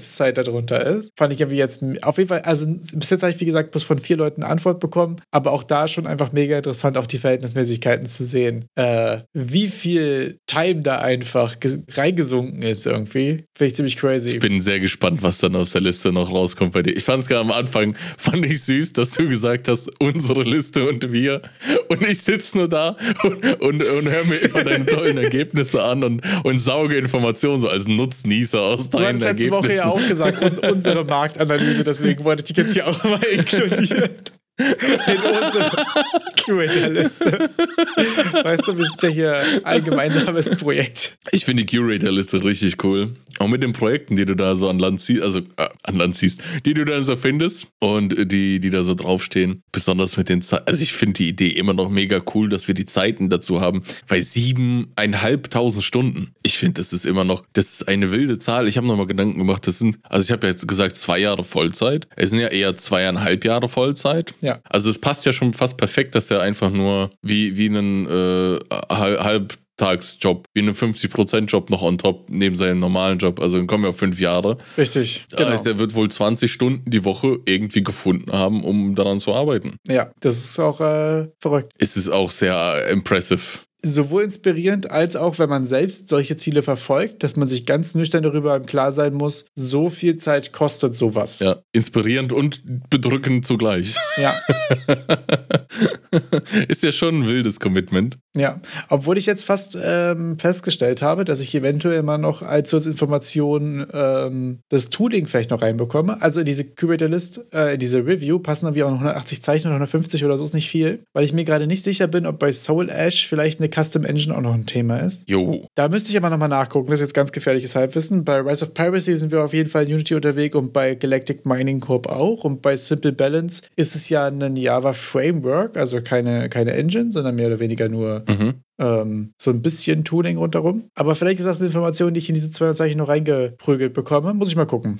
Speaker 2: Entwicklungszeit darunter ist. Fand ich irgendwie jetzt auf jeden Fall, also bis jetzt habe ich wie gesagt bloß von vier Leuten eine Antwort bekommen, aber auch da schon einfach mega interessant, auch die Verhältnismäßigkeiten zu sehen. Äh, wie viel Time da einfach ges- reingesunken ist irgendwie. Finde ich ziemlich crazy.
Speaker 1: Ich bin sehr gespannt, was dann aus der Liste noch rauskommt bei dir. Ich fand es gerade am Anfang, fand ich süß, dass du gesagt hast, unsere Liste und wir. Und ich sitze nur da und, und, und höre mir immer deine tollen Ergebnisse an und, und sauge Informationen so als Nutznießer aus
Speaker 2: Du
Speaker 1: deinen
Speaker 2: hattest letzte
Speaker 1: Ergebnissen.
Speaker 2: Woche ja auch gesagt, und unsere Marktanalyse, deswegen wollte ich jetzt hier auch mal inkludieren. In unsere Curator-Liste. Weißt du, wir sind ja hier ein gemeinsames Projekt.
Speaker 1: Ich finde die Curator-Liste richtig cool. Auch mit den Projekten, die du da so an Land ziehst, also äh, an Land ziehst, die du dann so findest und äh, die, die da so draufstehen. Besonders mit den Zeiten. Also ich finde die Idee immer noch mega cool, dass wir die Zeiten dazu haben. Bei siebeneinhalbtausend Stunden. Ich finde, das ist immer noch, das ist eine wilde Zahl. Ich habe nochmal Gedanken gemacht, das sind, also ich habe ja jetzt gesagt, zwei Jahre Vollzeit. Es sind ja eher zweieinhalb Jahre Vollzeit.
Speaker 2: Ja.
Speaker 1: Also es passt ja schon fast perfekt, dass er einfach nur wie, wie einen äh, Hal- Halbtagsjob, wie einen 50%-Job noch on top neben seinem normalen Job. Also dann kommen ja fünf Jahre.
Speaker 2: Richtig.
Speaker 1: Das heißt, er wird wohl 20 Stunden die Woche irgendwie gefunden haben, um daran zu arbeiten.
Speaker 2: Ja, das ist auch äh, verrückt.
Speaker 1: Es ist auch sehr äh, impressive.
Speaker 2: Sowohl inspirierend als auch, wenn man selbst solche Ziele verfolgt, dass man sich ganz nüchtern darüber im Klar sein muss, so viel Zeit kostet sowas.
Speaker 1: Ja, inspirierend und bedrückend zugleich.
Speaker 2: Ja.
Speaker 1: ist ja schon ein wildes Commitment.
Speaker 2: Ja, obwohl ich jetzt fast ähm, festgestellt habe, dass ich eventuell immer noch als Zusatzinformation ähm, das Tooling vielleicht noch reinbekomme. Also in diese Curator-List, äh, in diese Review passen irgendwie auch noch 180 Zeichen oder 150 oder so ist nicht viel, weil ich mir gerade nicht sicher bin, ob bei Soul Ash vielleicht eine Custom Engine auch noch ein Thema ist.
Speaker 1: Jo.
Speaker 2: Da müsste ich aber nochmal nachgucken. Das ist jetzt ganz gefährliches Halbwissen. Bei Rise of Piracy sind wir auf jeden Fall in Unity unterwegs und bei Galactic Mining Corp auch. Und bei Simple Balance ist es ja ein Java Framework, also keine, keine Engine, sondern mehr oder weniger nur
Speaker 1: Mhm.
Speaker 2: Ähm, so ein bisschen Tuning rundherum. Aber vielleicht ist das eine Information, die ich in diese 200 Zeichen noch reingeprügelt bekomme. Muss ich mal gucken.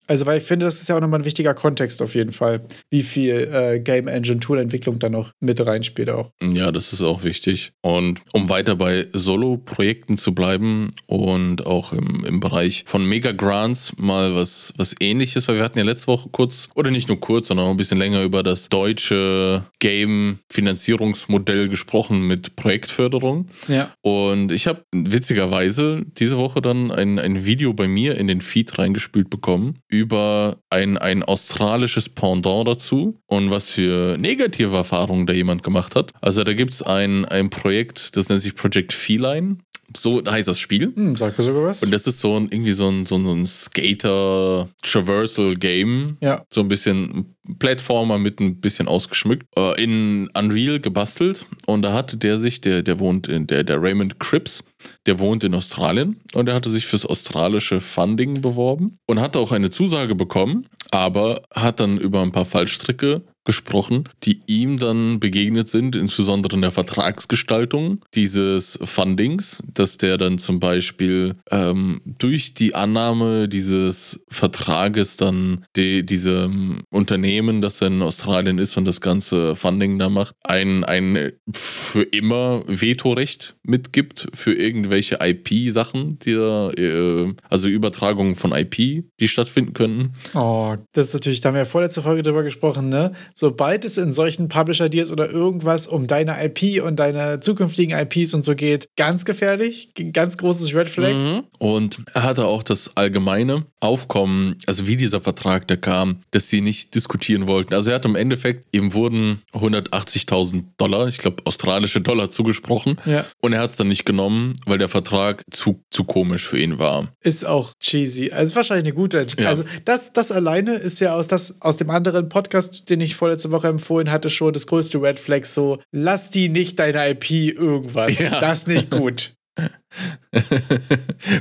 Speaker 2: also, weil ich finde, das ist ja auch nochmal ein wichtiger Kontext auf jeden Fall, wie viel äh, Game Engine Tool-Entwicklung da noch mit reinspielt auch.
Speaker 1: Ja, das ist auch wichtig. Und um weiter bei Solo-Projekten zu bleiben und auch im, im Bereich von Mega-Grants mal was, was ähnliches, weil wir hatten ja letzte Woche kurz, oder nicht nur kurz, sondern auch ein bisschen länger über das deutsche Game-Finanzierungsmodell gesprochen mit Projektförderung.
Speaker 2: Ja.
Speaker 1: Und ich habe witzigerweise diese Woche dann ein, ein Video bei mir in den Feed reingespült bekommen über ein, ein australisches Pendant dazu und was für negative Erfahrungen da jemand gemacht hat. Also da gibt es ein, ein Projekt, das nennt sich Project Feline. So heißt das Spiel.
Speaker 2: Hm, sag mir sogar was.
Speaker 1: Und das ist so ein, irgendwie so ein, so ein, so ein Skater-Traversal-Game.
Speaker 2: ja.
Speaker 1: So ein bisschen Plattformer mit ein bisschen ausgeschmückt. Äh, in Unreal gebastelt. Und da hatte der sich, der, der wohnt in, der, der Raymond Cripps, der wohnt in Australien und er hatte sich fürs australische Funding beworben und hatte auch eine Zusage bekommen, aber hat dann über ein paar Fallstricke gesprochen, die ihm dann begegnet sind, insbesondere in der Vertragsgestaltung dieses Fundings, dass der dann zum Beispiel ähm, durch die Annahme dieses Vertrages dann die, diesem Unternehmen, das in Australien ist und das ganze Funding da macht, ein, ein für immer Vetorecht mitgibt für irgendwelche IP-Sachen, die äh, also Übertragungen von IP, die stattfinden könnten.
Speaker 2: Oh, das ist natürlich, da haben wir ja vorletzte Folge drüber gesprochen, ne? Sobald es in solchen Publisher-Deals oder irgendwas um deine IP und deine zukünftigen IPs und so geht, ganz gefährlich, ganz großes Red Flag. Mhm.
Speaker 1: Und er hatte auch das allgemeine Aufkommen, also wie dieser Vertrag da kam, dass sie nicht diskutieren wollten. Also er hat im Endeffekt, ihm wurden 180.000 Dollar, ich glaube australische Dollar zugesprochen. Ja. Und er hat es dann nicht genommen, weil der Vertrag zu, zu komisch für ihn war.
Speaker 2: Ist auch cheesy. Also wahrscheinlich eine gute Entscheidung. Ja. Also das, das alleine ist ja aus, das, aus dem anderen Podcast, den ich vorletzte Woche empfohlen hatte, schon das größte Red Flag so, lass die nicht deine IP irgendwas. Ja. Das ist nicht gut.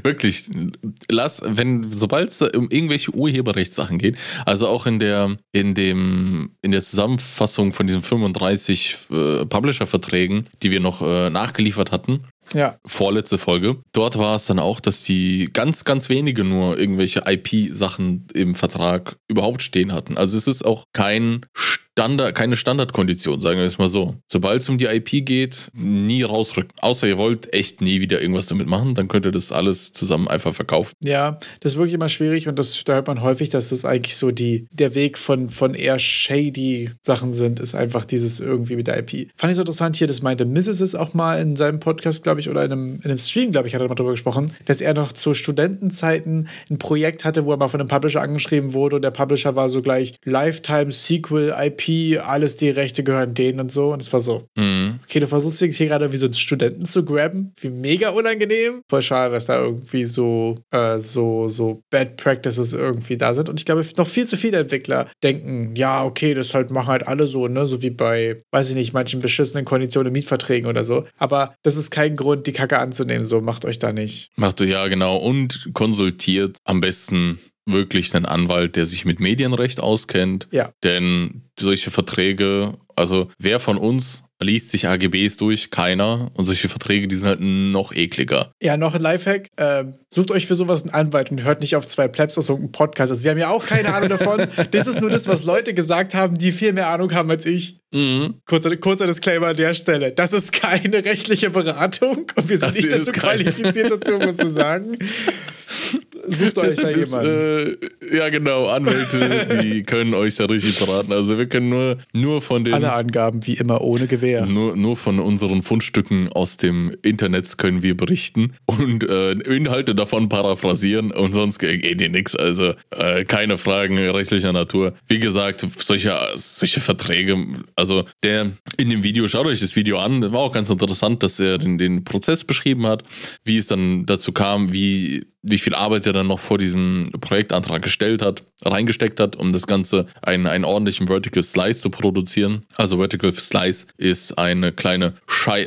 Speaker 1: Wirklich, lass, wenn, sobald es um irgendwelche Urheberrechtssachen geht, also auch in der, in dem, in der Zusammenfassung von diesen 35 äh, Publisher-Verträgen, die wir noch äh, nachgeliefert hatten,
Speaker 2: ja.
Speaker 1: Vorletzte Folge. Dort war es dann auch, dass die ganz, ganz wenige nur irgendwelche IP-Sachen im Vertrag überhaupt stehen hatten. Also es ist auch kein Standard, keine Standardkondition, sagen wir es mal so. Sobald es um die IP geht, nie rausrücken. Außer ihr wollt echt nie wieder irgendwas damit machen, dann könnt ihr das alles zusammen einfach verkaufen.
Speaker 2: Ja, das ist wirklich immer schwierig und das, da hört man häufig, dass das eigentlich so die, der Weg von, von eher shady Sachen sind, ist einfach dieses irgendwie mit der IP. Fand ich so interessant hier, das meinte Mrs. es auch mal in seinem Podcast, glaube ich, oder in einem, in einem Stream, glaube ich, hat er mal drüber gesprochen, dass er noch zu Studentenzeiten ein Projekt hatte, wo er mal von einem Publisher angeschrieben wurde und der Publisher war so gleich Lifetime Sequel IP alles die Rechte gehören denen und so. Und es war so, mhm. okay, du versuchst dich hier gerade wie so einen Studenten zu grabben. Wie mega unangenehm. Voll schade, dass da irgendwie so, äh, so, so Bad Practices irgendwie da sind. Und ich glaube, noch viel zu viele Entwickler denken, ja, okay, das halt machen halt alle so, ne? So wie bei, weiß ich nicht, manchen beschissenen Konditionen, Mietverträgen oder so. Aber das ist kein Grund, die Kacke anzunehmen. So, macht euch da nicht.
Speaker 1: Macht euch, ja, genau. Und konsultiert am besten wirklich einen Anwalt, der sich mit Medienrecht auskennt.
Speaker 2: Ja.
Speaker 1: Denn solche Verträge, also wer von uns liest sich AGBs durch, keiner. Und solche Verträge, die sind halt noch ekliger.
Speaker 2: Ja, noch ein Lifehack. Äh, sucht euch für sowas einen Anwalt und hört nicht auf zwei Plebs aus so einem Podcast. Also wir haben ja auch keine Ahnung davon. das ist nur das, was Leute gesagt haben, die viel mehr Ahnung haben als ich. Mhm. Kurzer, kurzer Disclaimer an der Stelle. Das ist keine rechtliche Beratung und wir sind das nicht dazu qualifiziert dazu, musst du sagen. Sucht euch da jemanden.
Speaker 1: Äh, ja, genau, Anwälte, die können euch da richtig beraten. Also wir können nur, nur von den...
Speaker 2: Alle Angaben wie immer ohne Gewehr.
Speaker 1: Nur, nur von unseren Fundstücken aus dem Internet können wir berichten und äh, Inhalte davon paraphrasieren und sonst geht dir nichts. Also äh, keine Fragen rechtlicher Natur. Wie gesagt, solche, solche Verträge, also der in dem Video, schaut euch das Video an, war auch ganz interessant, dass er den, den Prozess beschrieben hat, wie es dann dazu kam, wie wie viel Arbeit er dann noch vor diesem Projektantrag gestellt hat, reingesteckt hat, um das Ganze einen, einen ordentlichen Vertical Slice zu produzieren. Also Vertical Slice ist eine kleine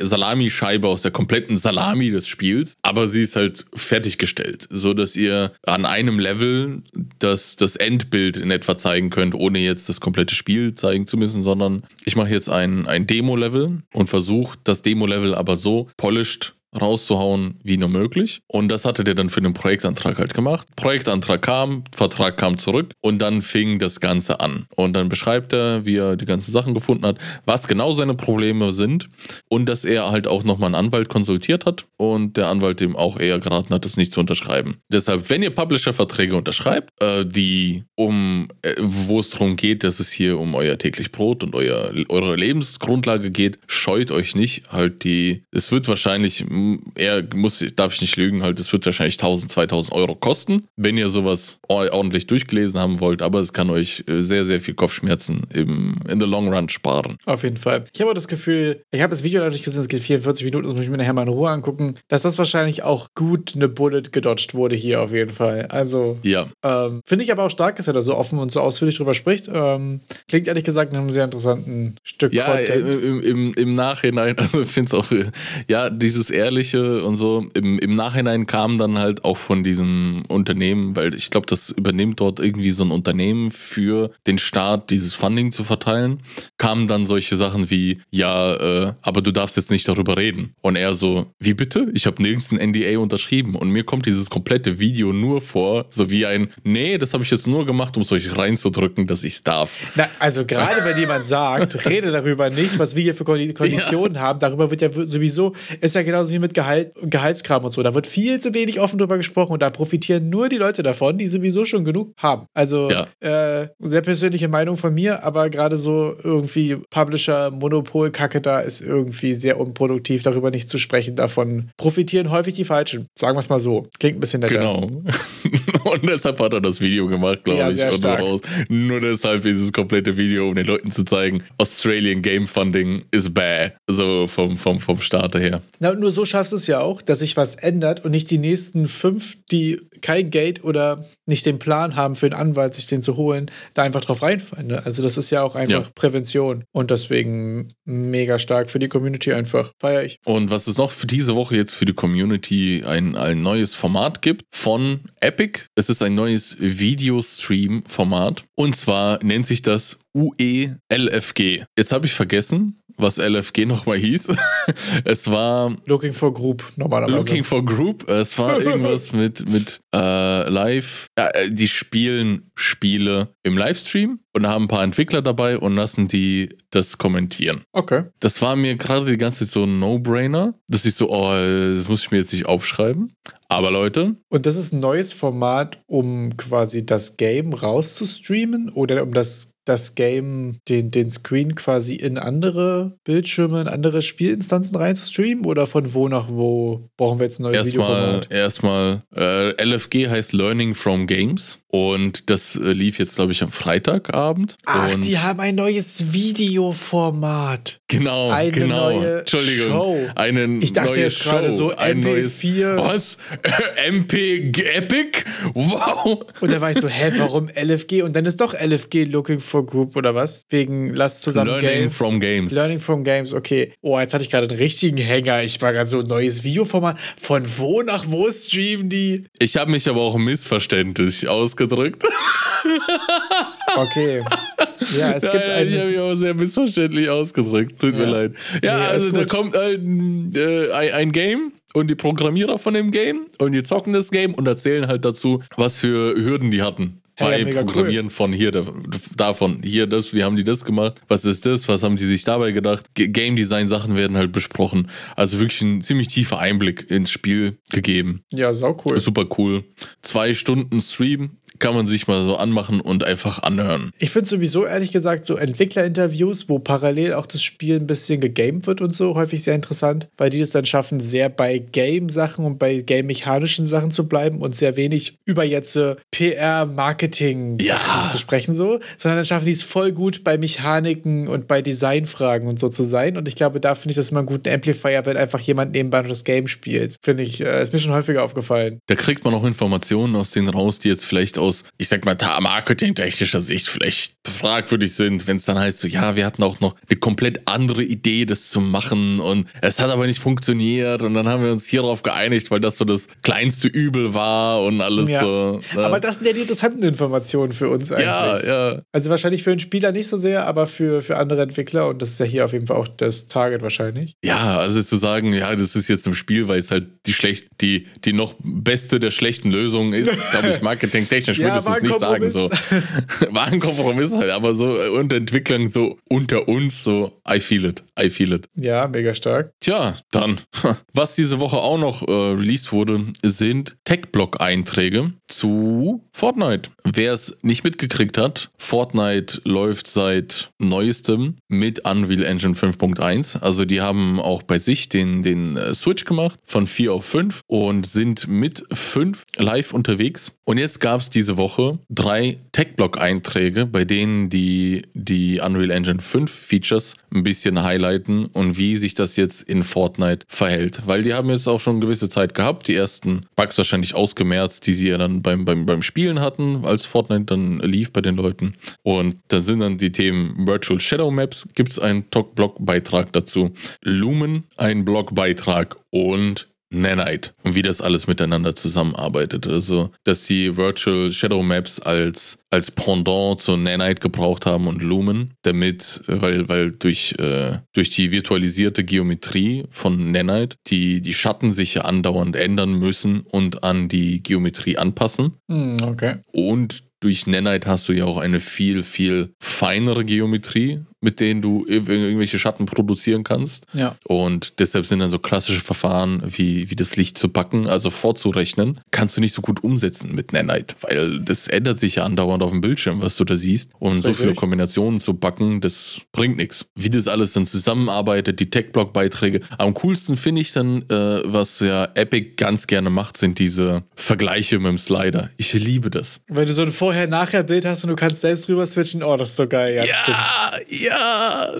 Speaker 1: Salami-Scheibe aus der kompletten Salami des Spiels, aber sie ist halt fertiggestellt, so dass ihr an einem Level das, das Endbild in etwa zeigen könnt, ohne jetzt das komplette Spiel zeigen zu müssen, sondern ich mache jetzt ein, ein Demo-Level und versuche das Demo-Level aber so polished rauszuhauen wie nur möglich. Und das hatte der dann für den Projektantrag halt gemacht. Projektantrag kam, Vertrag kam zurück und dann fing das Ganze an. Und dann beschreibt er, wie er die ganzen Sachen gefunden hat, was genau seine Probleme sind und dass er halt auch nochmal einen Anwalt konsultiert hat und der Anwalt dem auch eher geraten hat, das nicht zu unterschreiben. Deshalb, wenn ihr Publisher-Verträge unterschreibt, äh, die um, äh, wo es darum geht, dass es hier um euer täglich Brot und euer, eure Lebensgrundlage geht, scheut euch nicht. Halt die, es wird wahrscheinlich er muss, darf ich nicht lügen, halt, es wird wahrscheinlich 1000, 2000 Euro kosten, wenn ihr sowas ordentlich durchgelesen haben wollt, aber es kann euch äh, sehr, sehr viel Kopfschmerzen im, in the long run sparen.
Speaker 2: Auf jeden Fall. Ich habe auch das Gefühl, ich habe das Video dadurch gesehen, es geht 44 Minuten, das muss ich mir nachher mal in Ruhe angucken, dass das wahrscheinlich auch gut eine Bullet gedodged wurde hier auf jeden Fall. Also,
Speaker 1: ja.
Speaker 2: Ähm, Finde ich aber auch stark, dass er da so offen und so ausführlich drüber spricht. Ähm, klingt ehrlich gesagt nach einem sehr interessanten Stück
Speaker 1: ja, Content. Ja, im, im, im Nachhinein, also ich finde es auch, äh, ja, dieses ehrliche Ehrliche und so. Im, Im Nachhinein kam dann halt auch von diesem Unternehmen, weil ich glaube, das übernimmt dort irgendwie so ein Unternehmen für den Staat, dieses Funding zu verteilen, kamen dann solche Sachen wie, ja, äh, aber du darfst jetzt nicht darüber reden. Und er so, wie bitte? Ich habe nirgends ein NDA unterschrieben. Und mir kommt dieses komplette Video nur vor, so wie ein, nee, das habe ich jetzt nur gemacht, um es euch reinzudrücken, dass ich es darf.
Speaker 2: Na, also gerade wenn jemand sagt, rede darüber nicht, was wir hier für Konditionen ja. haben, darüber wird ja sowieso, ist ja genauso wie mit Gehalt, Gehaltskram und so. Da wird viel zu wenig offen drüber gesprochen und da profitieren nur die Leute davon, die sowieso schon genug haben. Also
Speaker 1: Ja.
Speaker 2: äh, sehr persönliche Meinung von mir, aber gerade so irgendwie Publisher, Monopol-Kacke da ist irgendwie sehr unproduktiv, darüber nicht zu sprechen. Davon profitieren häufig die Falschen. Sagen wir es mal so. Klingt ein bisschen netter.
Speaker 1: Genau. Und deshalb hat er das Video gemacht, glaube
Speaker 2: Ja,
Speaker 1: ich.
Speaker 2: sehr
Speaker 1: und
Speaker 2: stark.
Speaker 1: raus. Nur deshalb dieses komplette Video, um den Leuten zu zeigen, Australian Game Funding is bad. So vom, vom, vom Starter her.
Speaker 2: Na, nur so schaffst du es ja auch, dass sich was ändert und nicht die nächsten fünf, die kein Geld oder nicht den Plan haben für einen Anwalt, sich den zu holen, da einfach drauf reinfallen. Ne? Also das ist ja auch einfach
Speaker 1: Ja.
Speaker 2: Prävention und deswegen mega stark für die Community einfach. Feier ich.
Speaker 1: Und was es noch für diese Woche jetzt für die Community ein, ein neues Format gibt von Epic. Es ist ein neues Videostream-Format. Und zwar nennt sich das UELFG. Jetzt habe ich vergessen, was LFG nochmal hieß. es war
Speaker 2: Looking for Group normalerweise.
Speaker 1: Looking for Group. Es war irgendwas mit, mit äh, Live. Äh, die spielen Spiele im Livestream und haben ein paar Entwickler dabei und lassen die das kommentieren.
Speaker 2: okay.
Speaker 1: Das war mir gerade die ganze Zeit so ein No-Brainer, dass ich so, oh, das muss ich mir jetzt nicht aufschreiben. Aber Leute,
Speaker 2: Und das ist ein neues Format, um quasi das Game rauszustreamen oder um das, das Game, den, den Screen quasi in andere Bildschirme, in andere Spielinstanzen reinzustreamen oder von wo nach wo brauchen wir jetzt ein neues
Speaker 1: erstmal,
Speaker 2: Videoformat?
Speaker 1: erstmal, äh, LFG heißt Learning from Games und das äh, lief jetzt, glaube ich, am Freitagabend.
Speaker 2: Ach,
Speaker 1: und
Speaker 2: die haben ein neues Videoformat.
Speaker 1: genau,
Speaker 2: eine
Speaker 1: genau.
Speaker 2: neue
Speaker 1: Entschuldigung,
Speaker 2: Show.
Speaker 1: eine
Speaker 2: Ich dachte
Speaker 1: neue
Speaker 2: jetzt gerade
Speaker 1: Show,
Speaker 2: so
Speaker 1: ein neues-
Speaker 2: MP4.
Speaker 1: Was? MP Epic? Wow.
Speaker 2: Und da war ich so, hä, warum LFG? Und dann ist doch LFG Looking for Group oder was? Wegen Lass zusammen
Speaker 1: Learning
Speaker 2: Game.
Speaker 1: from Games.
Speaker 2: Learning from Games, okay. Oh, jetzt hatte ich gerade einen richtigen Hänger. Ich war gerade so ein neues Videoformat. Von wo nach wo streamen die?
Speaker 1: Ich habe mich aber auch missverständlich ausgedrückt.
Speaker 2: Okay. Ja, es gibt
Speaker 1: Ja, ich habe mich auch sehr missverständlich ausgedrückt. Tut mir
Speaker 2: Ja.
Speaker 1: leid. Ja,
Speaker 2: Nee,
Speaker 1: also da kommt ein, äh, ein Game und die Programmierer von dem Game und die zocken das Game und erzählen halt dazu, was für Hürden die hatten.
Speaker 2: Hey, ja, mega cool.
Speaker 1: Programmieren von hier, da- davon, hier das, wie haben die das gemacht, was ist das, was haben die sich dabei gedacht. G Game Design Sachen werden halt besprochen. Also wirklich ein ziemlich tiefer Einblick ins Spiel gegeben.
Speaker 2: Ja, sau cool.
Speaker 1: Super cool. Zwei Stunden Stream kann man sich mal so anmachen und einfach anhören.
Speaker 2: Ich finde sowieso, ehrlich gesagt, so Entwicklerinterviews, wo parallel auch das Spiel ein bisschen gegamed wird und so, häufig sehr interessant, weil die es dann schaffen, sehr bei Game-Sachen und bei game-mechanischen Sachen zu bleiben und sehr wenig über jetzt PR-Marketing
Speaker 1: Ja.
Speaker 2: zu sprechen, so, sondern dann schaffen die es voll gut bei Mechaniken und bei Designfragen und so zu sein. Und ich glaube, da finde ich das immer einen guten Amplifier, wenn einfach jemand nebenbei noch das Game spielt. Finde ich, äh, ist mir schon häufiger aufgefallen.
Speaker 1: Da kriegt man auch Informationen aus denen raus, die jetzt vielleicht aus, ich sag mal, marketingtechnischer Sicht vielleicht fragwürdig sind, wenn es dann heißt, so, ja, wir hatten auch noch eine komplett andere Idee, das zu machen und es hat aber nicht funktioniert und dann haben wir uns hier drauf geeinigt, weil das so das kleinste Übel war und alles
Speaker 2: Ja.
Speaker 1: so. ne?
Speaker 2: Aber das sind ja die interessanten Informationen für uns eigentlich.
Speaker 1: ja, ja.
Speaker 2: Also wahrscheinlich für einen Spieler nicht so sehr, aber für, für andere Entwickler und das ist ja hier auf jeden Fall auch das Target wahrscheinlich.
Speaker 1: Ja, also zu sagen, ja, das ist jetzt im Spiel, weil es halt die schlecht, die, die noch beste der schlechten Lösungen ist, glaube ich, marketingtechnisch würdest
Speaker 2: war
Speaker 1: es
Speaker 2: ein
Speaker 1: nicht sagen. So. War ein Kompromiss halt, aber so äh, unter Entwicklern so unter uns, so I feel it, I feel it.
Speaker 2: Ja, mega stark.
Speaker 1: Tja, dann, was diese Woche auch noch äh, released wurde, sind Tech-Blog-Einträge zu Fortnite. Wer es nicht mitgekriegt hat, Fortnite läuft seit neuestem mit Unreal Engine 5.1. Also die haben auch bei sich den, den äh, Switch gemacht von 4 auf 5 und sind mit 5 live unterwegs. Und jetzt gab es diese Woche drei Tech-Blog-Einträge, bei denen die, die Unreal Engine 5 Features ein bisschen highlighten und wie sich das jetzt in Fortnite verhält. Weil die haben jetzt auch schon eine gewisse Zeit gehabt, die ersten Bugs wahrscheinlich ausgemerzt, die sie ja dann beim, beim, beim Spielen hatten, als Fortnite dann lief bei den Leuten. Und da sind dann die Themen Virtual Shadow Maps, gibt es einen Blog-Beitrag dazu, Lumen, ein Blogbeitrag und Nanite und wie das alles miteinander zusammenarbeitet. Also, dass sie Virtual Shadow Maps als, als Pendant zu Nanite gebraucht haben und Lumen, damit, weil, weil durch, äh, durch die virtualisierte Geometrie von Nanite die, die Schatten sich ja andauernd ändern müssen und an die Geometrie anpassen.
Speaker 2: Hm, okay.
Speaker 1: Und durch Nanite hast du ja auch eine viel, viel feinere Geometrie, mit denen du irgendwelche Schatten produzieren kannst.
Speaker 2: Ja.
Speaker 1: Und deshalb sind dann so klassische Verfahren wie, wie das Licht zu backen, also vorzurechnen, kannst du nicht so gut umsetzen mit Nanite, weil das ändert sich ja andauernd auf dem Bildschirm, was du da siehst. Und so viele Kombinationen zu backen, das bringt nichts. Wie das alles dann zusammenarbeitet, die Tech-Blog-Beiträge. Am coolsten finde ich dann, äh, was ja Epic ganz gerne macht, sind diese Vergleiche mit dem Slider. Ich liebe das.
Speaker 2: Wenn du so ein Vorher-Nachher-Bild hast und du kannst selbst drüber switchen, oh, das ist so geil. Ja,
Speaker 1: ja,
Speaker 2: stimmt.
Speaker 1: ja,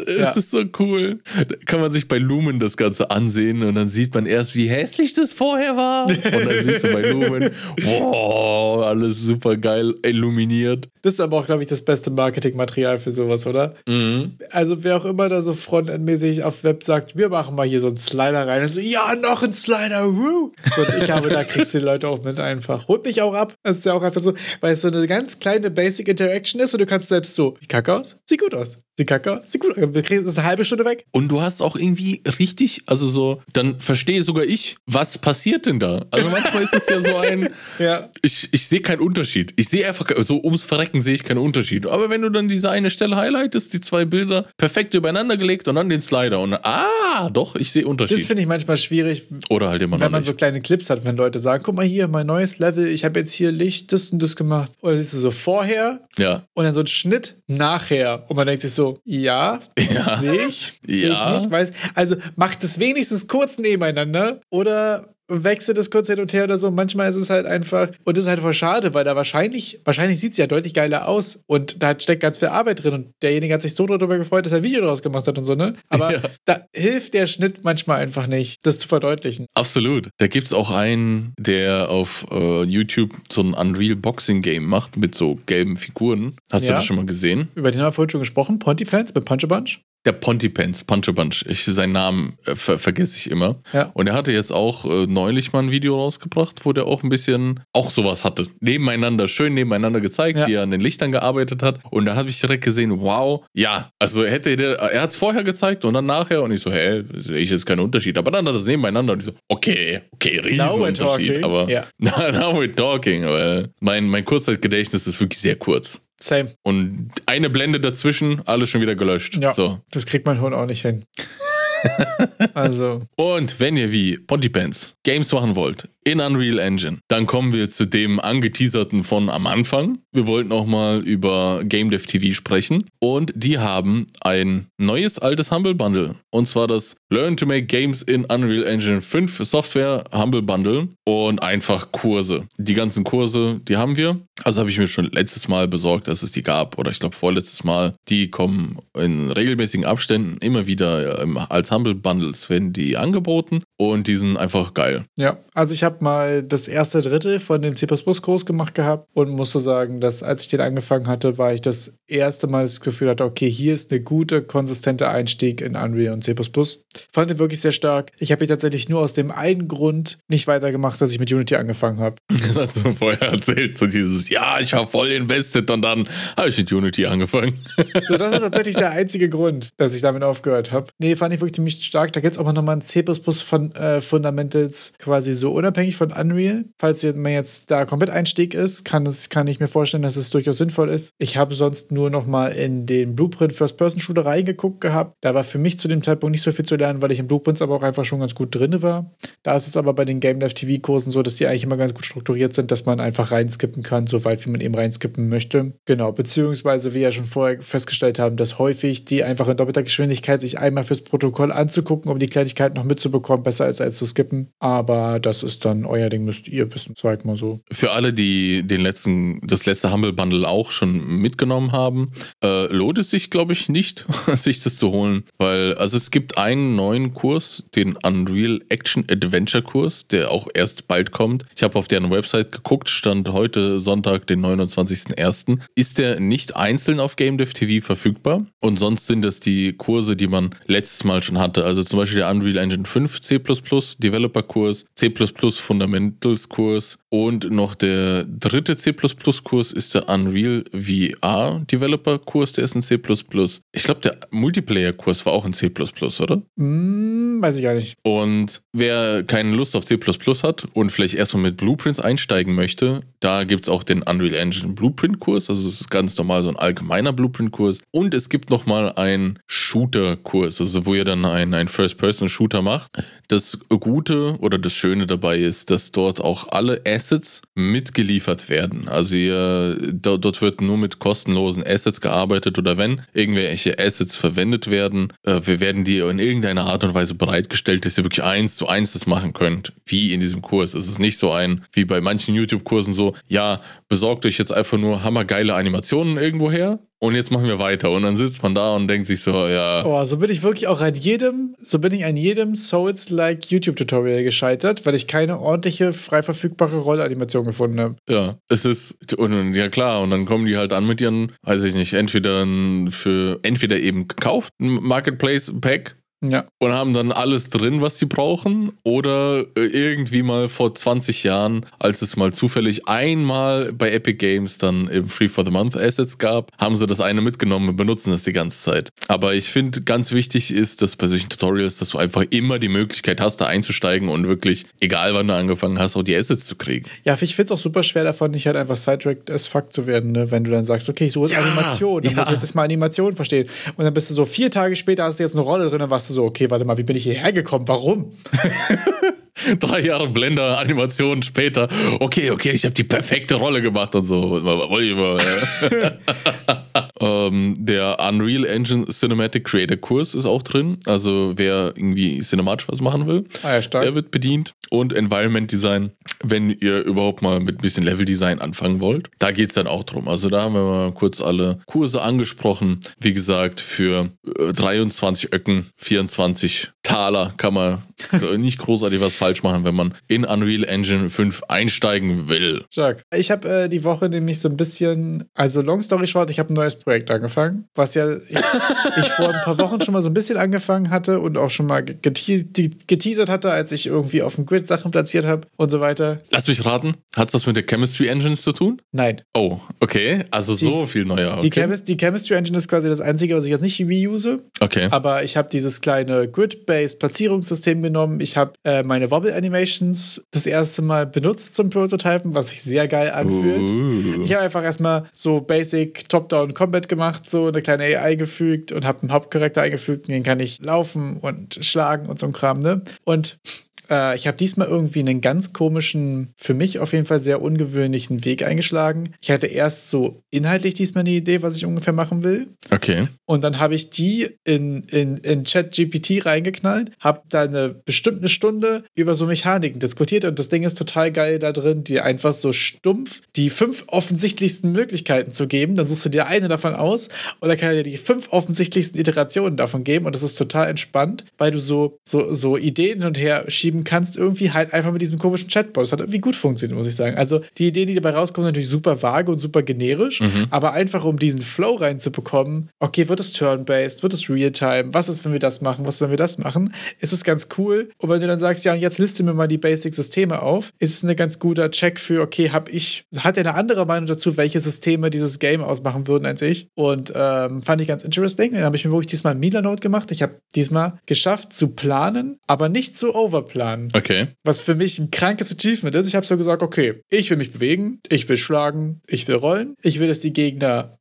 Speaker 1: es ja. ist so cool. Da kann man sich bei Lumen das Ganze ansehen und dann sieht man erst, wie hässlich das vorher war. Und dann siehst du bei Lumen, wow, alles super geil illuminiert.
Speaker 2: Das ist aber auch, glaube ich, das beste Marketingmaterial für sowas, oder?
Speaker 1: Mhm.
Speaker 2: Also, wer auch immer da so frontendmäßig auf Web sagt, wir machen mal hier so einen Slider rein. Also, ja, noch ein Slider, woo! So, und ich glaube, da kriegst du die Leute auch mit einfach. Holt mich auch ab. Das ist ja auch einfach so, weil es so eine ganz kleine Basic Interaction ist und du kannst selbst so, sieht kacke aus, sieht gut aus. Sieht kacke sieht gut. Du kriegst eine halbe Stunde weg.
Speaker 1: Und du hast auch irgendwie richtig, also so, dann verstehe sogar ich, was passiert denn da? Also manchmal ist es ja so ein,
Speaker 2: ja.
Speaker 1: ich, ich sehe keinen Unterschied. Ich sehe einfach, so ums Verrecken sehe ich keinen Unterschied. Aber wenn du dann diese eine Stelle highlightest, die zwei Bilder perfekt übereinander gelegt und dann den Slider und ah, doch, ich sehe Unterschied.
Speaker 2: Das finde ich manchmal schwierig.
Speaker 1: Oder halt immer
Speaker 2: noch Wenn man
Speaker 1: nicht.
Speaker 2: so kleine Clips hat, wenn Leute sagen, guck mal hier, mein neues Level, ich habe jetzt hier Licht, das und das gemacht. Oder siehst du so vorher
Speaker 1: ja.
Speaker 2: und dann so ein Schnitt nachher. Und man denkt sich so, ja,
Speaker 1: ja.
Speaker 2: sehe ich.
Speaker 1: Ja.
Speaker 2: Seh ich nicht, weiß. Also macht es wenigstens kurz nebeneinander oder wechselt es kurz hin und her oder so. Manchmal ist es halt einfach, und das ist halt voll schade, weil da wahrscheinlich, wahrscheinlich sieht es ja deutlich geiler aus und da steckt ganz viel Arbeit drin und derjenige hat sich so darüber gefreut, dass er ein Video daraus gemacht hat und so, ne? Aber ja. da hilft der Schnitt manchmal einfach nicht, das zu verdeutlichen.
Speaker 1: Absolut. Da gibt es auch einen, der auf äh, YouTube so ein Unreal Boxing Game macht mit so gelben Figuren. Hast ja. du das schon mal gesehen?
Speaker 2: Über den haben wir vorhin schon gesprochen, Pontypants mit Punch a Bunch.
Speaker 1: Der Pontypants, Punch a Bunch. Ich, seinen Namen äh, ver vergesse ich immer.
Speaker 2: Ja.
Speaker 1: Und er hatte jetzt auch äh, neulich mal ein Video rausgebracht, wo der auch ein bisschen auch sowas hatte. Nebeneinander, schön nebeneinander gezeigt, ja. wie er an den Lichtern gearbeitet hat. Und da habe ich direkt gesehen, wow, ja, also hätte der, er hat es vorher gezeigt und dann nachher und ich so, hä, sehe ich jetzt keinen Unterschied. Aber dann hat er es nebeneinander und ich so, okay, okay, Riesenunterschied. Aber
Speaker 2: yeah.
Speaker 1: now we're talking. Aber mein, mein Kurzzeitgedächtnis ist wirklich sehr kurz.
Speaker 2: Same.
Speaker 1: Und eine Blende dazwischen, alles schon wieder gelöscht.
Speaker 2: Ja.
Speaker 1: So.
Speaker 2: Das kriegt mein Hund auch nicht hin. Also.
Speaker 1: Und wenn ihr wie Pontypants Games machen wollt in Unreal Engine, dann kommen wir zu dem angeteaserten von am Anfang. Wir wollten auch mal über Game Dev TV sprechen und die haben ein neues altes Humble Bundle und zwar das Learn to Make Games in Unreal Engine 5 Software Humble Bundle und einfach Kurse. Die ganzen Kurse, die haben wir. Also habe ich mir schon letztes Mal besorgt, dass es die gab oder ich glaube vorletztes Mal. Die kommen in regelmäßigen Abständen immer wieder als Humble Bundles werden die angeboten und die sind einfach geil.
Speaker 2: Ja, also ich habe mal das erste Drittel von dem C++-Kurs gemacht gehabt und musste sagen, dass als ich den angefangen hatte, war ich das erste Mal das Gefühl hatte, okay, hier ist eine gute, konsistente Einstieg in Unreal und C++. Fand den wirklich sehr stark. Ich habe ihn tatsächlich nur aus dem einen Grund nicht weitergemacht, dass ich mit Unity angefangen habe.
Speaker 1: Das hast du vorher erzählt, so dieses, ja, ich war voll invested und dann habe ich mit Unity angefangen.
Speaker 2: So, das ist tatsächlich der einzige Grund, dass ich damit aufgehört habe. Nee, fand ich wirklich ziemlich stark. Da gibt es auch nochmal ein C++ von äh, Fundamentals quasi so unabhängig von Unreal. Falls man jetzt da komplett Einstieg ist, kann, es, kann ich mir vorstellen, dass es durchaus sinnvoll ist. Ich habe sonst nur nochmal in den Blueprint First-Person-Shooter reingeguckt gehabt. Da war für mich zu dem Zeitpunkt nicht so viel zu lernen, weil ich im Blueprints aber auch einfach schon ganz gut drin war. Da ist es aber bei den Game Dev TV-Kursen so, dass die eigentlich immer ganz gut strukturiert sind, dass man einfach reinskippen kann, so weit wie man eben reinskippen möchte. Genau, beziehungsweise wir ja schon vorher festgestellt haben, dass häufig die einfach in doppelter Geschwindigkeit sich einmal fürs Protokoll anzugucken, um die Kleinigkeit noch mitzubekommen, besser ist als zu skippen. Aber das ist dann euer Ding, müsst ihr wissen, sag mal so.
Speaker 1: Für alle, die den letzten, das letzte Humble Bundle auch schon mitgenommen haben, äh, lohnt es sich, glaube ich, nicht, sich das zu holen, weil also es gibt einen neuen Kurs, den Unreal Action Adventure Kurs, der auch erst bald kommt. Ich habe auf deren Website geguckt, stand heute Sonntag, den 29.01. Ist der nicht einzeln auf Game Dev TV verfügbar und sonst sind das die Kurse, die man letztes Mal schon hatte. Also zum Beispiel der Unreal Engine 5 C++ Developer Kurs, C++ Fundamentals Kurs Und noch der dritte C++-Kurs ist der Unreal VR Developer-Kurs, der ist in C++. Ich glaube, der Multiplayer-Kurs war auch in C++, oder?
Speaker 2: Hm, weiß ich gar nicht.
Speaker 1: Und wer keine Lust auf C hat und vielleicht erstmal mit Blueprints einsteigen möchte, da gibt es auch den Unreal Engine Blueprint-Kurs. Also es ist ganz normal so ein allgemeiner Blueprint-Kurs. Und es gibt nochmal einen Shooter-Kurs, also wo ihr dann einen, einen First-Person-Shooter macht. Das Gute oder das Schöne dabei ist, dass dort auch alle Assets mitgeliefert werden. Also ihr, dort wird nur mit kostenlosen Assets gearbeitet oder wenn irgendwelche Assets verwendet werden, äh, wir werden die in irgendeiner Art und Weise bereitgestellt, dass ihr wirklich eins zu eins das machen könnt, wie in diesem Kurs. Es ist nicht so ein, wie bei manchen YouTube-Kursen so, ja, besorgt euch jetzt einfach nur hammergeile Animationen irgendwo her und jetzt machen wir weiter. Und dann sitzt man da und denkt sich so, ja.
Speaker 2: Oh, so bin ich wirklich auch an jedem, so bin ich an jedem Souls-like YouTube-Tutorial gescheitert, weil ich keine ordentliche, frei verfügbare Rollanimation gefunden habe.
Speaker 1: Ja, es ist, und ja klar, und dann kommen die halt an mit ihren, weiß ich nicht, entweder für, entweder eben gekauft, ein Marketplace-Pack
Speaker 2: ja.
Speaker 1: Und haben dann alles drin, was sie brauchen. Oder äh, irgendwie mal vor 20 Jahren, als es mal zufällig einmal bei Epic Games dann im Free for the Month Assets gab, haben sie das eine mitgenommen und benutzen das die ganze Zeit. Aber ich finde, ganz wichtig ist, dass bei solchen Tutorials, dass du einfach immer die Möglichkeit hast, da einzusteigen und wirklich, egal wann du angefangen hast, auch die Assets zu kriegen.
Speaker 2: Ja, ich finde es auch super schwer davon, nicht halt einfach sidetracked as fuck zu werden, ne? wenn du dann sagst, okay, so ist ja, Animation, dann ja. muss ich jetzt erstmal Animation verstehen. Und dann bist du so vier Tage später hast du jetzt eine Rolle drin, was du so, okay, warte mal, wie bin ich hierher gekommen? Warum?
Speaker 1: Drei Jahre Blender-Animationen später. Okay, okay, ich habe die perfekte Rolle gemacht und so. ähm, der Unreal Engine Cinematic Creator Kurs ist auch drin. Also wer irgendwie cinematisch was machen will,
Speaker 2: ah, ja,
Speaker 1: der wird bedient. Und Environment Design, wenn ihr überhaupt mal mit ein bisschen Level Design anfangen wollt. Da geht es dann auch drum. Also da haben wir mal kurz alle Kurse angesprochen. Wie gesagt, für 23 äh, Öcken, 24 Taler kann man nicht großartig was falsch machen, wenn man in Unreal Engine 5 einsteigen will.
Speaker 2: Stark. Ich habe äh, die Woche nämlich so ein bisschen, also Long Story Short, ich habe ein neues Projekt angefangen, was ja ich, ich, vor ein paar Wochen schon mal so ein bisschen angefangen hatte und auch schon mal geteas geteasert hatte, als ich irgendwie auf dem Grid Sachen platziert habe und so weiter.
Speaker 1: Lass mich raten, hat es was mit der Chemistry Engine zu tun?
Speaker 2: Nein.
Speaker 1: Oh, okay. Also die, so viel neuer. Okay.
Speaker 2: Die, Chemis die Chemistry Engine ist quasi das Einzige, was ich jetzt nicht reuse.
Speaker 1: Okay.
Speaker 2: Aber ich habe dieses kleine Grid-Based Platzierungssystem genommen. Ich habe äh, meine Wobble Animations das erste Mal benutzt zum Prototypen, was sich sehr geil anfühlt. Uh. Ich habe einfach erstmal so Basic Top-Down Combat gemacht, so eine kleine AI gefügt und habe einen Hauptcharakter eingefügt, den kann ich laufen und schlagen und so ein Kram, ne? Und äh, ich habe diesmal irgendwie einen ganz komischen, für mich auf jeden Fall sehr ungewöhnlichen Weg eingeschlagen. Ich hatte erst so inhaltlich diesmal eine Idee, was ich ungefähr machen will.
Speaker 1: Okay.
Speaker 2: Und dann habe ich die in, in, in Chat-GPT reingeknallt, habe da eine bestimmte Stunde über so Mechaniken diskutiert und das Ding ist total geil da drin, dir einfach so stumpf die fünf offensichtlichsten Möglichkeiten zu geben. Dann suchst du dir eine davon aus und dann kann er dir die fünf offensichtlichsten Iterationen davon geben und das ist total entspannt, weil du so, so, so Ideen hin und her schieben kannst, irgendwie halt einfach mit diesem komischen Chatbot. Das hat irgendwie gut funktioniert, muss ich sagen. Also die Ideen, die dabei rauskommen, sind natürlich super vage und super generisch, mhm. aber einfach um diesen Flow reinzubekommen, okay, wird es turn-based, wird es real-time, was ist, wenn wir das machen, was, wenn wir das machen, ist es ganz cool. Und wenn du dann sagst, ja, und jetzt liste mir mal die Basic-Systeme auf, ist es ein ganz guter Check für, okay, hab ich, hat er eine andere Meinung dazu, welche Systeme dieses Game ausmachen würden als ich? Und ähm, fand ich ganz interesting. Dann habe ich mir wirklich diesmal ein Mila-Note gemacht. Ich habe diesmal geschafft zu planen, aber nicht zu overplanen an.
Speaker 1: Okay.
Speaker 2: Was für mich ein krankes Achievement ist. Ich habe so gesagt, okay, ich will mich bewegen, ich will schlagen, ich will rollen, ich will, dass die Gegner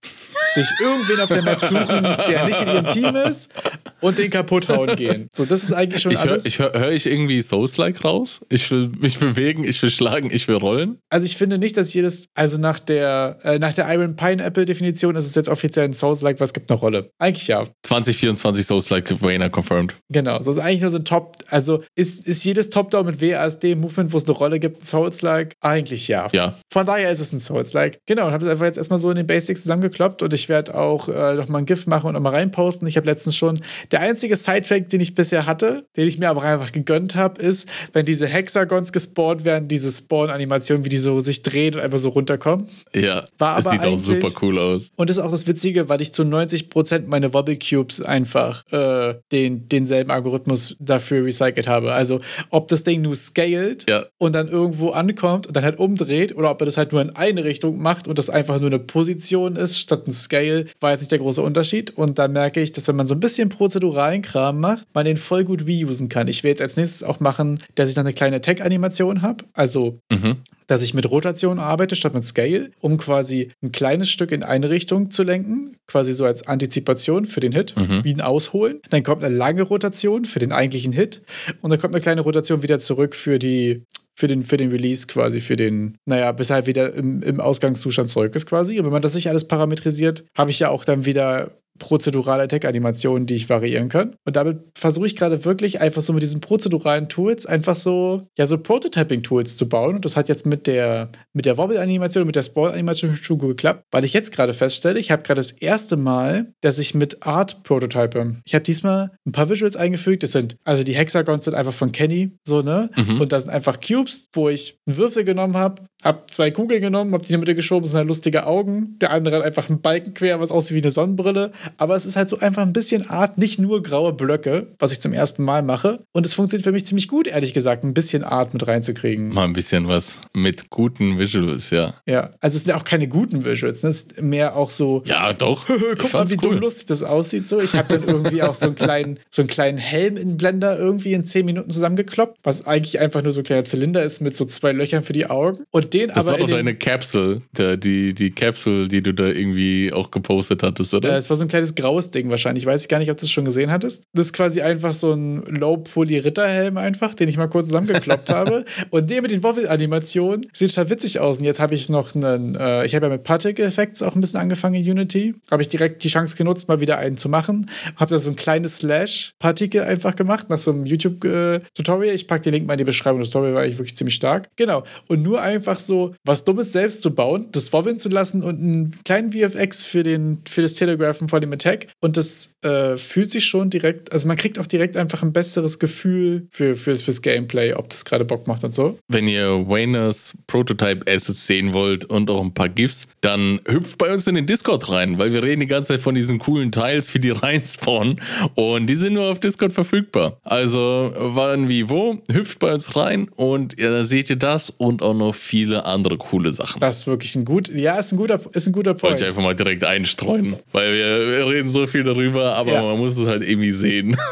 Speaker 2: sich irgendwen auf der Map suchen, der nicht in ihrem Team ist und den kaputt hauen gehen. So, das ist eigentlich schon
Speaker 1: ich
Speaker 2: alles.
Speaker 1: ich höre hör ich irgendwie Souls-like raus? Ich will mich bewegen, ich will schlagen, ich will rollen?
Speaker 2: Also ich finde nicht, dass jedes, also nach der, äh, nach der Iron Pineapple-Definition ist es jetzt offiziell ein Souls-like, was gibt eine Rolle? Eigentlich ja.
Speaker 1: 2024 Souls-like Vayner confirmed.
Speaker 2: Genau, so ist eigentlich nur so ein Top, also ist, ist jedes Top-Down mit WASD-Movement, wo es eine Rolle gibt, ein Souls-like? Eigentlich ja.
Speaker 1: Ja.
Speaker 2: Von daher ist es ein Souls-like. Genau, und habe es einfach jetzt erstmal so in den Basics zusammengekloppt und ich werde auch äh, noch mal ein GIF machen und noch mal reinposten. Ich habe letztens schon Der einzige Sidetrack, den ich bisher hatte, den ich mir aber einfach gegönnt habe, ist, wenn diese Hexagons gespawnt werden, diese Spawn-Animationen, wie die so sich drehen und einfach so runterkommen.
Speaker 1: Ja,
Speaker 2: War
Speaker 1: das
Speaker 2: aber
Speaker 1: sieht auch super cool aus.
Speaker 2: Und ist auch das Witzige, weil ich zu 90% meine Wobble Cubes einfach äh, den, denselben Algorithmus dafür recycelt habe. Also ob das Ding nur scaled
Speaker 1: Ja.
Speaker 2: und dann irgendwo ankommt und dann halt umdreht oder ob er das halt nur in eine Richtung macht und das einfach nur eine Position ist statt ein Scale, war jetzt nicht der große Unterschied. Und da merke ich, dass wenn man so ein bisschen prozeduralen Kram macht, man den voll gut reusen kann. Ich will jetzt als nächstes auch machen, dass ich noch eine kleine Tech-Animation habe. Also
Speaker 1: Mhm.
Speaker 2: dass ich mit Rotation arbeite statt mit Scale, um quasi ein kleines Stück in eine Richtung zu lenken, quasi so als Antizipation für den Hit,
Speaker 1: Mhm.
Speaker 2: wie ein Ausholen. Dann kommt eine lange Rotation für den eigentlichen Hit und dann kommt eine kleine Rotation wieder zurück für die für den, für den Release quasi, für den, naja, bis halt wieder im, im Ausgangszustand zurück ist quasi. Und wenn man das nicht alles parametrisiert, habe ich ja auch dann wieder prozedurale Tech-Animationen, die ich variieren kann. Und damit versuche ich gerade wirklich einfach so mit diesen prozeduralen Tools einfach so, ja, so Prototyping-Tools zu bauen. Und das hat jetzt mit der, mit der Wobble-Animation und mit der Spawn-Animation schon gut geklappt, weil ich jetzt gerade feststelle, ich habe gerade das erste Mal, dass ich mit Art prototype. Ich habe diesmal ein paar Visuals eingefügt. Das sind, also die Hexagons sind einfach von Kenny, so, ne?
Speaker 1: Mhm.
Speaker 2: Und das sind einfach Cubes, wo ich einen Würfel genommen habe, habe zwei Kugeln genommen, habe die in die Mitte geschoben, sind halt lustige Augen. Der andere hat einfach einen Balken quer, was aussieht wie eine Sonnenbrille. Aber es ist halt so einfach ein bisschen Art, nicht nur graue Blöcke, was ich zum ersten Mal mache. Und es funktioniert für mich ziemlich gut, ehrlich gesagt, ein bisschen Art mit reinzukriegen.
Speaker 1: Mal ein bisschen was mit guten Visuals, ja.
Speaker 2: Ja, also es sind ja auch keine guten Visuals, ne? es ist mehr auch so,
Speaker 1: Ja, doch.
Speaker 2: Guck mal, wie dumm
Speaker 1: cool.
Speaker 2: lustig das aussieht. So, ich habe dann irgendwie auch so einen kleinen, so einen kleinen Helm in Blender irgendwie in 10 Minuten zusammengekloppt, was eigentlich einfach nur so ein kleiner Zylinder ist mit so zwei Löchern für die Augen. Und den
Speaker 1: Das
Speaker 2: aber
Speaker 1: war doch
Speaker 2: den,
Speaker 1: deine Capsule, der, die, die Capsule, die du da irgendwie auch gepostet hattest,
Speaker 2: äh,
Speaker 1: oder?
Speaker 2: es war so ein kleines graues Ding wahrscheinlich. Weiß ich gar nicht, ob du es schon gesehen hattest. Das ist quasi einfach so ein Low-Poly-Ritterhelm einfach, den ich mal kurz zusammengekloppt habe. Und der mit den Wobble-Animationen sieht total witzig aus. Und jetzt habe ich noch einen, äh, ich habe ja mit Particle Effects auch ein bisschen angefangen in Unity. Habe ich direkt die Chance genutzt, mal wieder einen zu machen. Habe da so ein kleines Slash-Partikel einfach gemacht, nach so einem YouTube-Tutorial. Ich packe den Link mal in die Beschreibung. Das Tutorial war eigentlich wirklich ziemlich stark. Genau. Und nur einfach so was Dummes selbst zu bauen, das wobbeln zu lassen und einen kleinen VFX für, den, für das Telegraphen vor dem Attack. Und das äh, fühlt sich schon direkt, also man kriegt auch direkt einfach ein besseres Gefühl für, fürs, fürs Gameplay, ob das gerade Bock macht und so.
Speaker 1: Wenn ihr Wayners Prototype Assets sehen wollt und auch ein paar GIFs, dann hüpft bei uns in den Discord rein, weil wir reden die ganze Zeit von diesen coolen Teils, wie die reinspawnen. Und die sind nur auf Discord verfügbar. Also, wann, wie, wo, hüpft bei uns rein und ja, da seht ihr das und auch noch viele andere coole Sachen.
Speaker 2: Das ist wirklich ein gut, ja, ist ein guter, ist ein guter
Speaker 1: Wollte
Speaker 2: Point.
Speaker 1: ich einfach mal direkt einstreuen, weil wir, wir reden so viel darüber, aber
Speaker 2: Ja.
Speaker 1: man muss es halt irgendwie sehen.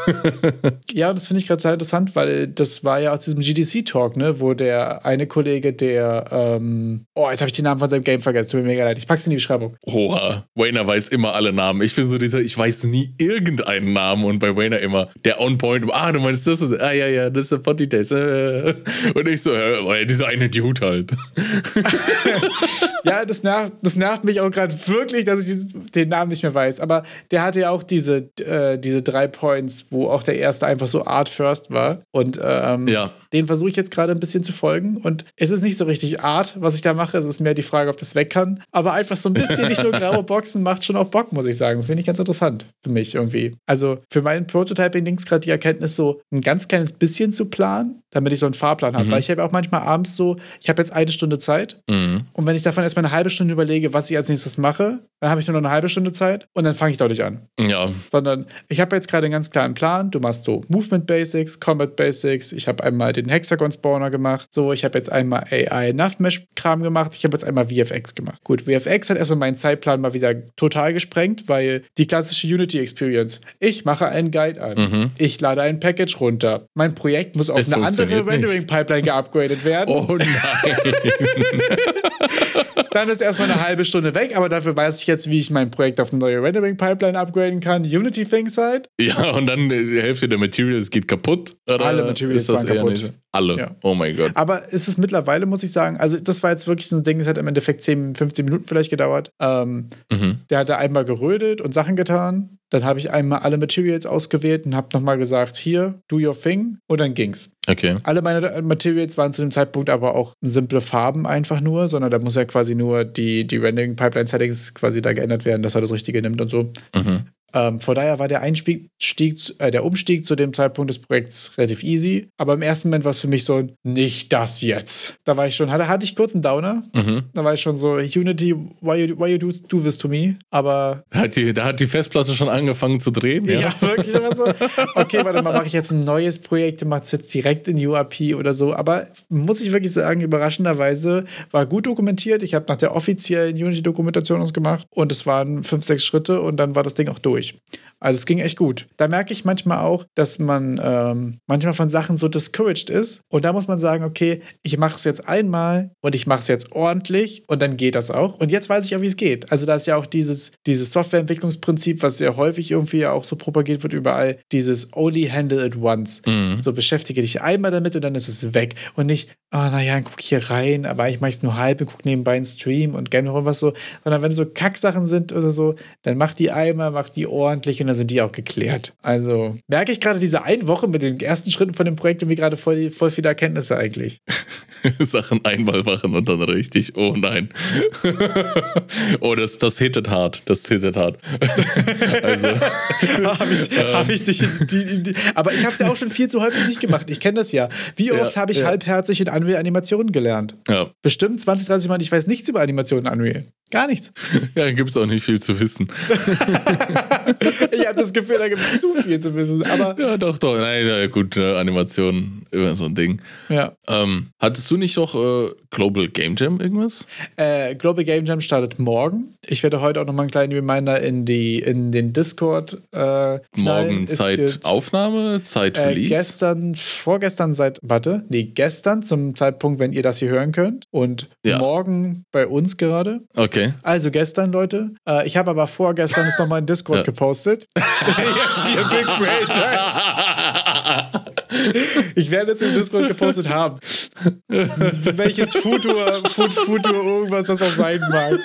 Speaker 2: Ja, und das finde ich gerade total interessant, weil das war ja aus diesem GDC-Talk, ne, wo der eine Kollege, der, ähm, oh, jetzt habe ich den Namen von seinem Game vergessen, tut mir mega leid, ich pack's in die Beschreibung.
Speaker 1: Oha, Wayner weiß immer alle Namen. Ich bin so dieser, ich weiß nie irgendeinen Namen und bei Wayner immer der On-Point, ah, du meinst das, ist, ah, ja, ja, das ist der Potty Days. Äh. Und ich so, äh, dieser eine Dude halt.
Speaker 2: Ja, das nervt, das nervt mich auch gerade wirklich, dass ich den Namen nicht mehr weiß. Aber der hatte ja auch diese, äh, diese drei Points, wo auch der erste einfach so Art First war. Und ähm,
Speaker 1: Ja.
Speaker 2: Den versuche ich jetzt gerade ein bisschen zu folgen. Und es ist nicht so richtig Art, was ich da mache. Es ist mehr die Frage, ob das weg kann. Aber einfach so ein bisschen nicht nur graue Boxen macht schon auch Bock, muss ich sagen. Finde ich ganz interessant für mich irgendwie. Also für mein Prototyping-Dings gerade die Erkenntnis, so ein ganz kleines bisschen zu planen, damit ich so einen Fahrplan habe. Weil ich habe auch manchmal abends so, ich habe jetzt eine Stunde Zeit.
Speaker 1: Mhm.
Speaker 2: Und wenn ich davon erstmal eine halbe Stunde überlege, was ich als nächstes mache, dann habe ich nur noch eine halbe Stunde Zeit und dann fange ich doch nicht an.
Speaker 1: Ja,
Speaker 2: Sondern ich habe jetzt gerade einen ganz klaren Plan. Du machst so Movement Basics, Combat Basics. Ich habe einmal den Hexagon Spawner gemacht. So, ich habe jetzt einmal AI Nav Mesh Kram gemacht. Ich habe jetzt einmal VFX gemacht. Gut, VFX hat erstmal meinen Zeitplan mal wieder total gesprengt, weil die klassische Unity Experience. Ich mache einen Guide an. Ich lade ein Package runter. Mein Projekt muss auf
Speaker 1: Es
Speaker 2: eine andere. Rendering Pipeline geupgradet werden.
Speaker 1: Oh nein.
Speaker 2: Dann ist erstmal eine halbe Stunde weg, aber dafür weiß ich jetzt, wie ich mein Projekt auf eine neue Rendering-Pipeline upgraden kann. Unity Things halt.
Speaker 1: ja, und dann äh, die Hälfte der Materials geht kaputt.
Speaker 2: Alle Materials waren kaputt.
Speaker 1: Alle.
Speaker 2: Ja.
Speaker 1: Oh mein Gott.
Speaker 2: Aber ist es mittlerweile, muss ich sagen, also das war jetzt wirklich so ein Ding, es hat im Endeffekt 10, 15 Minuten vielleicht gedauert. Ähm,
Speaker 1: Mhm.
Speaker 2: der hatte einmal gerödelt und Sachen getan. Dann habe ich einmal alle Materials ausgewählt und habe nochmal gesagt, hier, do your thing. Und dann ging's.
Speaker 1: Okay.
Speaker 2: Alle meine Materials waren zu dem Zeitpunkt aber auch simple Farben einfach nur, sondern da muss ja quasi nur die, die Rendering-Pipeline-Settings quasi da geändert werden, dass er das Richtige nimmt und so.
Speaker 1: Mhm.
Speaker 2: Ähm, von daher war der Einstieg, äh, der Umstieg zu dem Zeitpunkt des Projekts relativ easy. Aber im ersten Moment war es für mich so ein, nicht das jetzt. Da war ich schon, hatte, hatte ich kurz einen Downer. Mhm. Da war ich schon so, Unity, why you, why you do, do this to me? Aber.
Speaker 1: Hat die, da hat die Festplatte schon angefangen zu drehen.
Speaker 2: Ja, ja wirklich. So, okay, warte mal, mache ich jetzt ein neues Projekt und mache es jetzt direkt in UAP oder so. Aber muss ich wirklich sagen, überraschenderweise war gut dokumentiert. Ich habe nach der offiziellen Unity-Dokumentation uns gemacht und es waren fünf, sechs Schritte und dann war das Ding auch durch durch. Also es ging echt gut. Da merke ich manchmal auch, dass man ähm, manchmal von Sachen so discouraged ist. Und da muss man sagen, okay, ich mache es jetzt einmal und ich mache es jetzt ordentlich und dann geht das auch. Und jetzt weiß ich auch, wie es geht. Also da ist ja auch dieses, dieses Softwareentwicklungsprinzip, was sehr häufig irgendwie auch so propagiert wird überall, dieses only handle it once. Mhm. So beschäftige dich einmal damit und dann ist es weg. Und nicht, oh naja, dann guck ich hier rein, aber ich mache es nur halb und gucke nebenbei einen Stream und gerne noch was so. Sondern wenn so Kacksachen sind oder so, dann mach die einmal, mach die ordentlich und dann sind die auch geklärt. Also merke ich gerade diese eine Woche mit den ersten Schritten von dem Projekt irgendwie gerade voll, voll viele Erkenntnisse eigentlich.
Speaker 1: Sachen einmal machen und dann richtig. Oh nein. oh, das, das hittet hart. Das hittet hart.
Speaker 2: also. habe ich, ähm. hab ich dich. Die, die, aber ich habe es ja auch schon viel zu häufig nicht gemacht. Ich kenne das ja. Wie oft ja, habe ich ja. halbherzig in Unreal Animationen gelernt? Ja. Bestimmt 20, 30 Mal. Ich weiß nichts über Animationen in Unreal. Gar nichts.
Speaker 1: Ja, da gibt es auch nicht viel zu wissen.
Speaker 2: ich habe das Gefühl, da gibt es zu viel zu wissen. Aber
Speaker 1: ja, doch, doch. Nein, ja, gut, äh, Animation, immer so ein Ding. Ja. Ähm, hattest du nicht noch äh, Global Game Jam irgendwas?
Speaker 2: Äh, Global Game Jam startet morgen. Ich werde heute auch noch mal einen kleinen Reminder in, die, in den Discord äh,
Speaker 1: Morgen Zeit Aufnahme, Zeit
Speaker 2: äh, Release? gestern, vorgestern seit, warte, nee, gestern zum Zeitpunkt, wenn ihr das hier hören könnt. Und ja. morgen bei uns gerade.
Speaker 1: Okay. Okay.
Speaker 2: Also gestern, Leute. Äh, ich habe aber vorgestern es nochmal in Discord ja. gepostet. Jetzt hier Big Brain Ich werde es im Discord gepostet haben. Welches Futur, Futur, irgendwas das auch sein mag.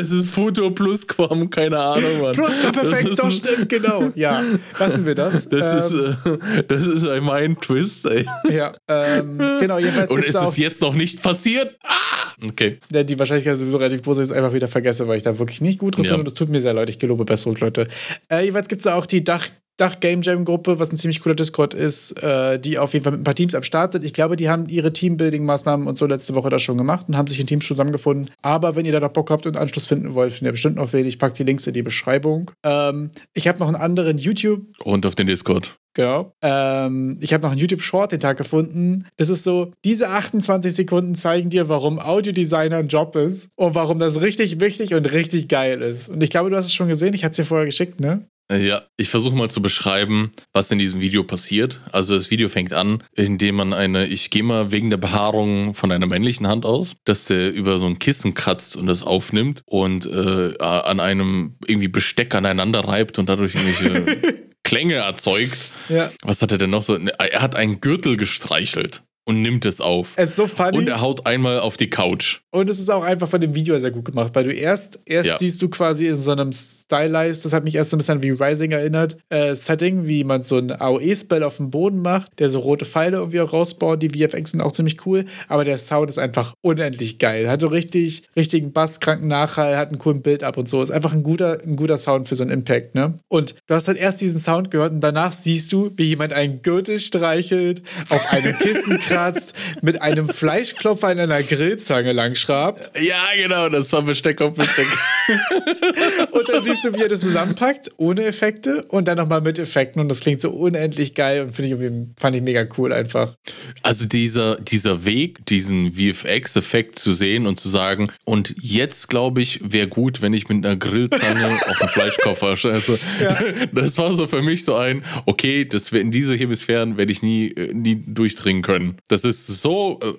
Speaker 1: Es ist Futur plus Quam, keine Ahnung, Mann.
Speaker 2: Plus perfekt, doch stimmt, genau. Ja, lassen wir das.
Speaker 1: Das ähm, ist, äh, das ist mein Twist, ey.
Speaker 2: Ja, ähm, genau,
Speaker 1: jedenfalls. Und ist es jetzt noch nicht passiert? Ah! Okay.
Speaker 2: Ja, die Wahrscheinlichkeit ist sowieso relativ groß, dass ich es einfach wieder vergesse, weil ich da wirklich nicht gut drin ja. bin und es tut mir sehr leid. Ich gelobe Besserung, Leute. Äh, jeweils gibt es auch die Dach Dach Game Jam Gruppe, was ein ziemlich cooler Discord ist, äh, die auf jeden Fall mit ein paar Teams am Start sind. Ich glaube, die haben ihre Teambuilding-Maßnahmen und so letzte Woche das schon gemacht und haben sich in Teams zusammengefunden. Aber wenn ihr da noch Bock habt und Anschluss finden wollt, findet ihr bestimmt noch wen. Ich packe die Links in die Beschreibung. Ähm, ich habe noch einen anderen YouTube.
Speaker 1: Und auf den Discord.
Speaker 2: Genau. Ähm, ich habe noch einen YouTube-Short den Tag gefunden. Das ist so, diese 28 Sekunden zeigen dir, warum Audiodesigner ein Job ist und warum das richtig wichtig und richtig geil ist. Und ich glaube, du hast es schon gesehen. Ich hatte es dir vorher geschickt, ne?
Speaker 1: Äh, ja, ich versuche mal zu beschreiben, was in diesem Video passiert. Also das Video fängt an, indem man eine, ich gehe mal wegen der Behaarung von einer männlichen Hand aus, dass der über so ein Kissen kratzt und das aufnimmt und äh, an einem irgendwie Besteck aneinander reibt und dadurch irgendwelche Klänge erzeugt. Ja. Was hat er denn noch so? Er hat einen Gürtel gestreichelt und nimmt es auf.
Speaker 2: Es ist so funny.
Speaker 1: Und er haut einmal auf die Couch.
Speaker 2: Und es ist auch einfach von dem Video sehr gut gemacht, weil du erst, erst ja. siehst du quasi in so einem Stylized, das hat mich erst so ein bisschen wie Rising erinnert, äh, Setting, wie man so ein AOE-Spell auf dem Boden macht, der so rote Pfeile irgendwie auch rausbaut. Die VFX sind auch ziemlich cool, aber der Sound ist einfach unendlich geil. Hat so richtig, richtigen Bass, kranken Nachhall, hat einen coolen Bild ab und so. Ist einfach ein guter, ein guter Sound für so einen Impact, ne? Und du hast dann erst diesen Sound gehört und danach siehst du, wie jemand einen Gürtel streichelt, auf einem Kissen kratzt, mit einem Fleischklopfer in einer Grillzange langschrabt.
Speaker 1: Ja, genau, das war Besteck auf Besteck.
Speaker 2: und dann siehst du, wie er das zusammenpackt, ohne Effekte und dann nochmal mit Effekten und das klingt so unendlich geil und finde ich fand ich mega cool einfach.
Speaker 1: Also dieser, dieser Weg, diesen VFX-Effekt zu sehen und zu sagen, und jetzt glaube ich, wäre gut, wenn ich mit einer Grillzange auf den Fleischkoffer scheiße. Ja. Das war so für mich so ein, okay, das in diese Hemisphären werde ich nie, äh, nie durchdringen können. Das ist so, äh,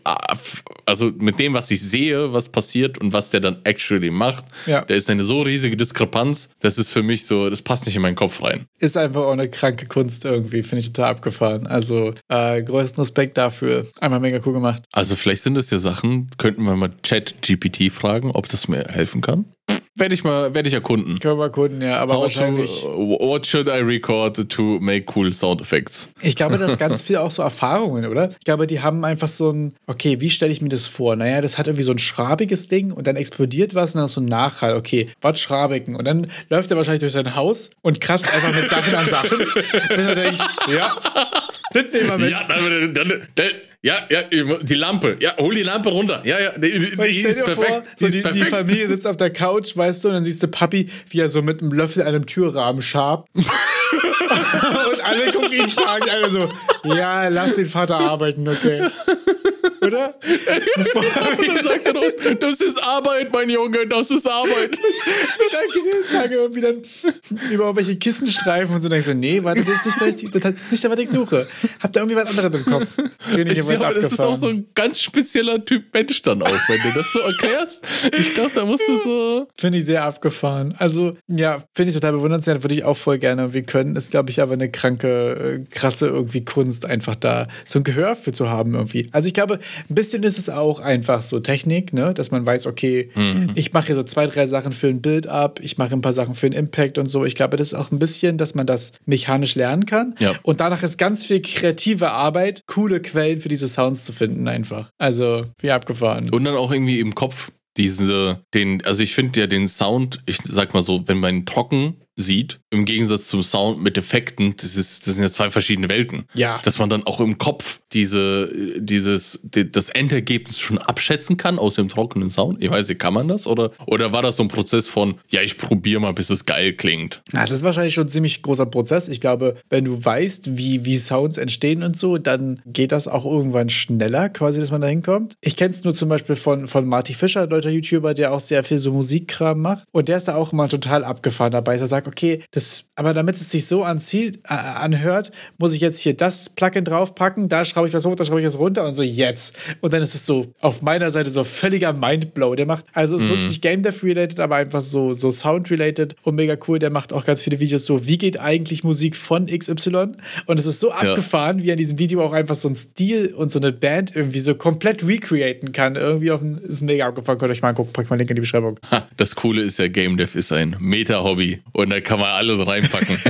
Speaker 1: also mit dem, was ich sehe, was passiert und was der dann actually macht, ja. da ist eine so riesige Diskrepanz, das ist für mich so, das passt nicht in meinen Kopf rein.
Speaker 2: Ist einfach auch eine kranke Kunst irgendwie, finde ich total abgefahren. Also äh, größten Respekt dafür. Einmal mega cool gemacht.
Speaker 1: Also vielleicht sind das ja Sachen, könnten wir mal Chat GPT fragen, ob das mir helfen kann. Werde ich mal, werde ich erkunden.
Speaker 2: Können wir erkunden, ja, aber
Speaker 1: How
Speaker 2: wahrscheinlich.
Speaker 1: To, what should I record to make cool sound effects?
Speaker 2: Ich glaube, das ist ganz viel auch so Erfahrungen, oder? Ich glaube, die haben einfach so ein, okay, wie stelle ich mir das vor? Naja, das hat irgendwie so ein schrabiges Ding und dann explodiert was und dann ist so ein Nachhall. Okay, was schrabigen? Und dann läuft er wahrscheinlich durch sein Haus und kratzt einfach mit Sachen an Sachen, bis er denkt, ja, das nehmen wir mit.
Speaker 1: Ja, dann, dann, dann, ja, ja, die Lampe. Ja, hol die Lampe runter. Ja, ja, die, die, die
Speaker 2: stell
Speaker 1: ist
Speaker 2: dir
Speaker 1: perfekt.
Speaker 2: vor,
Speaker 1: Die
Speaker 2: so die, die. Familie sitzt auf der Couch, weißt du, und dann siehst du Papi, wie er so mit einem Löffel an einem Türrahmen schabt. und alle gucken ihn fragen, alle so, ja, lass den Vater arbeiten, okay. Oder? Bevor
Speaker 1: Und sagt er noch, das ist Arbeit, mein Junge, das ist Arbeit.
Speaker 2: mit der Grillzange irgendwie dann über irgendwelche Kissenstreifen und so denkst du, nee, warte, das ist nicht, das das ist nicht, was ich suche. Habt ihr irgendwie was anderes im Kopf? Ich
Speaker 1: Ich glaube, das ist auch so ein ganz spezieller Typ Mensch dann auch, wenn du das so erklärst. Ich glaube, da musst du so.
Speaker 2: Finde ich sehr abgefahren. Also, ja, finde ich total bewundernswert, würde ich auch voll gerne. Wir können, ist, glaube ich, aber eine kranke, äh, krasse irgendwie Kunst, einfach da so ein Gehör für zu haben irgendwie. Also, ich glaube, ein bisschen ist es auch einfach so Technik, ne, dass man weiß, okay, ich mache hier so zwei, drei Sachen für ein Bild ab, ich mache ein paar Sachen für einen Impact und so. Ich glaube, das ist auch ein bisschen, dass man das mechanisch lernen kann.
Speaker 1: Ja.
Speaker 2: Und danach ist ganz viel kreative Arbeit, coole Quellen für diese Sounds zu finden, einfach. Also, wie abgefahren.
Speaker 1: Und dann auch irgendwie im Kopf diese, den, also ich finde ja den Sound, ich sag mal so, wenn man trocken sieht, im Gegensatz zum Sound mit Effekten, das, ist, das sind ja zwei verschiedene Welten.
Speaker 2: Ja.
Speaker 1: Dass man dann auch im Kopf diese, dieses, die- das Endergebnis schon abschätzen kann aus dem trockenen Sound. Ich weiß nicht, kann man das? Oder, oder war das so ein Prozess von, ja, ich probiere mal, bis es geil klingt?
Speaker 2: Ja, das ist wahrscheinlich schon ein ziemlich großer Prozess. Ich glaube, wenn du weißt, wie, wie Sounds entstehen und so, dann geht das auch irgendwann schneller, quasi, dass man da hinkommt. Ich kenne es nur zum Beispiel von, von Marty Fischer, ein deutscher YouTuber, der auch sehr viel so Musikkram macht. Und der ist da auch immer total abgefahren dabei. Er sagt, okay, das, aber damit es sich so anzieht, äh, anhört, muss ich jetzt hier das Plugin draufpacken, da schraube ich was hoch, da schraube ich was runter und so jetzt. Und dann ist es so auf meiner Seite so völliger Mindblow. Der macht, also ist wirklich nicht Game Dev related, aber einfach so, so Sound related und mega cool. Der macht auch ganz viele Videos so, wie geht eigentlich Musik von XY? Und es ist so abgefahren, wie er in diesem Video auch einfach so einen Stil und so eine Band irgendwie so komplett recreaten kann. Irgendwie auf ein, ist mega abgefahren. Könnt ihr euch mal angucken, pack mal Link in die Beschreibung.
Speaker 1: Ha, das Coole ist ja, Game Dev ist ein Meta-Hobby und da kann man alles reinpacken.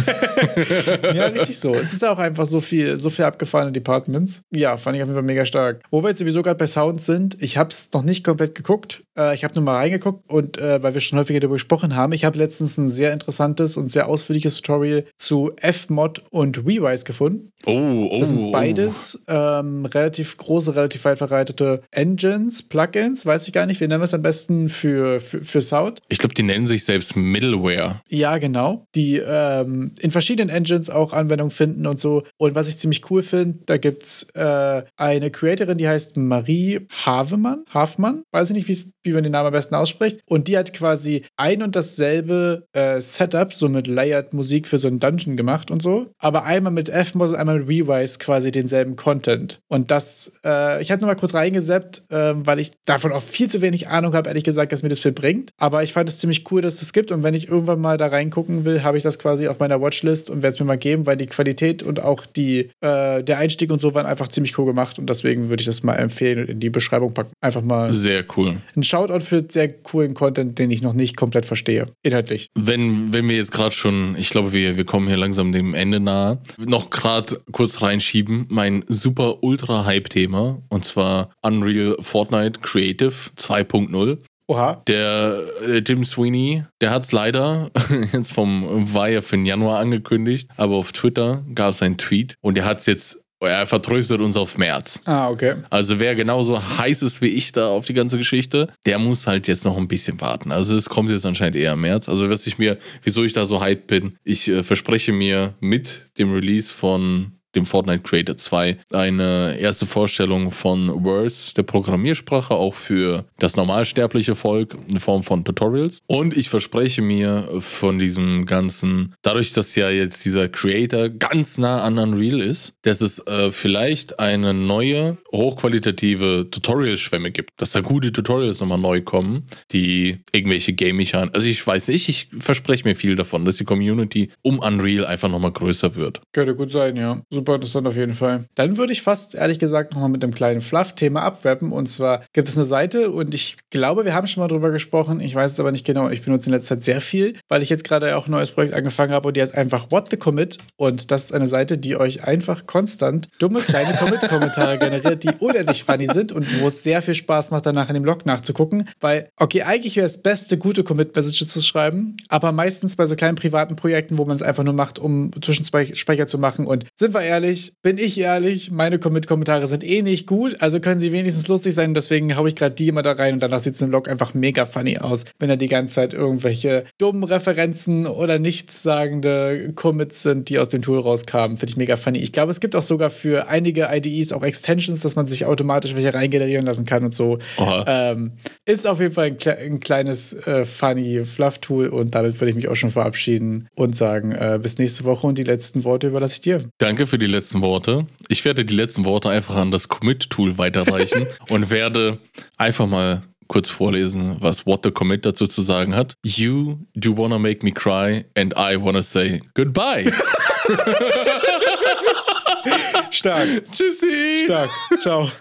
Speaker 2: Ja, richtig so. Es ist auch einfach so viel, so viel abgefahrene Departments. Ja, fand ich auf jeden Fall mega stark. Wo wir jetzt sowieso gerade bei Sounds sind, ich habe es noch nicht komplett geguckt. Äh, ich habe nur mal reingeguckt und äh, weil wir schon häufiger darüber gesprochen haben, ich habe letztens ein sehr interessantes und sehr ausführliches Tutorial zu Fmod und Rewise gefunden.
Speaker 1: Oh, oh.
Speaker 2: Das sind
Speaker 1: oh.
Speaker 2: beides ähm, relativ große, relativ weit verbreitete Engines, Plugins, weiß ich gar nicht. Wir nennen wir es am besten für, für, für Sound.
Speaker 1: Ich glaube, die nennen sich selbst Middleware.
Speaker 2: Ja, genau. Die ähm, in verschiedenen Engines auch Anwendung finden und so. Und was ich ziemlich cool finde, da gibt es äh, eine Creatorin, die heißt Marie Havemann. Hafmann, weiß ich nicht, wie man den Namen am besten ausspricht. Und die hat quasi ein und dasselbe äh, Setup, so mit Layered Musik für so einen Dungeon gemacht und so. Aber einmal mit F-Mod und einmal mit Rewise quasi denselben Content. Und das, äh, ich habe nur mal kurz reingeseppt, äh, weil ich davon auch viel zu wenig Ahnung habe, ehrlich gesagt, dass mir das viel bringt. Aber ich fand es ziemlich cool, dass es das gibt. Und wenn ich irgendwann mal da reingucken will, habe ich das quasi auf meiner Watchlist und werde es mir mal geben, weil die Qualität und auch die, äh, der Einstieg und so waren einfach ziemlich cool gemacht. Und deswegen würde ich das mal empfehlen und in die Beschreibung packen. Einfach mal
Speaker 1: Sehr cool.
Speaker 2: ein Shoutout für sehr coolen Content, den ich noch nicht komplett verstehe. Inhaltlich.
Speaker 1: Wenn, wenn wir jetzt gerade schon, ich glaube, wir, wir kommen hier langsam dem Ende nahe, noch gerade kurz reinschieben, mein super ultra Hype-Thema und zwar Unreal Fortnite Creative 2.0.
Speaker 2: Oha.
Speaker 1: Der äh, Tim Sweeney, der hat es leider jetzt vom, ja für den Januar angekündigt, aber auf Twitter gab es einen Tweet und der hat es jetzt, er vertröstet uns auf März.
Speaker 2: Ah, okay.
Speaker 1: Also wer genauso heiß ist wie ich da auf die ganze Geschichte, der muss halt jetzt noch ein bisschen warten. Also es kommt jetzt anscheinend eher im März. Also was ich mir, wieso ich da so hyped bin, ich äh, verspreche mir mit dem Release von dem Fortnite Creator 2 eine erste Vorstellung von Verse, der Programmiersprache, auch für das normalsterbliche Volk in Form von Tutorials. Und ich verspreche mir von diesem ganzen, dadurch, dass ja jetzt dieser Creator ganz nah an Unreal ist, dass es äh, vielleicht eine neue, hochqualitative Tutorial-Schwemme gibt. Dass da gute Tutorials nochmal neu kommen, die irgendwelche Game-Mechaniken, also ich weiß nicht, ich verspreche mir viel davon, dass die Community um Unreal einfach nochmal größer wird.
Speaker 2: Könnte gut sein, ja. Super super interessant auf jeden Fall. Dann würde ich fast, ehrlich gesagt, nochmal mit einem kleinen Fluff-Thema abwrappen. Und zwar gibt es eine Seite und ich glaube, wir haben schon mal drüber gesprochen. Ich weiß es aber nicht genau. Ich benutze in letzter Zeit sehr viel, weil ich jetzt gerade auch ein neues Projekt angefangen habe und die heißt einfach What the Commit. Und das ist eine Seite, die euch einfach konstant dumme kleine Commit-Kommentare generiert, die unendlich funny sind und wo es sehr viel Spaß macht, danach in dem Log nachzugucken. Weil, okay, eigentlich wäre es beste, gute Commit-Messages zu schreiben, aber meistens bei so kleinen privaten Projekten, wo man es einfach nur macht, um Zwischenspeicher zu machen. Und sind wir ehrlich, bin ich ehrlich, meine Commit-Kommentare sind eh nicht gut, also können sie wenigstens lustig sein. Deswegen haue ich gerade die immer da rein und danach sieht es im Log einfach mega funny aus, wenn da die ganze Zeit irgendwelche dummen Referenzen oder nichtssagende Commits sind, die aus dem Tool rauskamen. Finde ich mega funny. Ich glaube, es gibt auch sogar für einige IDEs auch Extensions, dass man sich automatisch welche reingenerieren lassen kann und so. Ähm, ist auf jeden Fall ein, ein kleines äh, funny Fluff-Tool und damit würde ich mich auch schon verabschieden und sagen, äh, bis nächste Woche und die letzten Worte überlasse ich dir.
Speaker 1: Danke für die letzten Worte. Ich werde die letzten Worte einfach an das Commit-Tool weiterreichen und werde einfach mal kurz vorlesen, was What the Commit dazu zu sagen hat. You do wanna make me cry and I wanna say goodbye.
Speaker 2: Stark.
Speaker 1: Tschüssi.
Speaker 2: Stark. Ciao.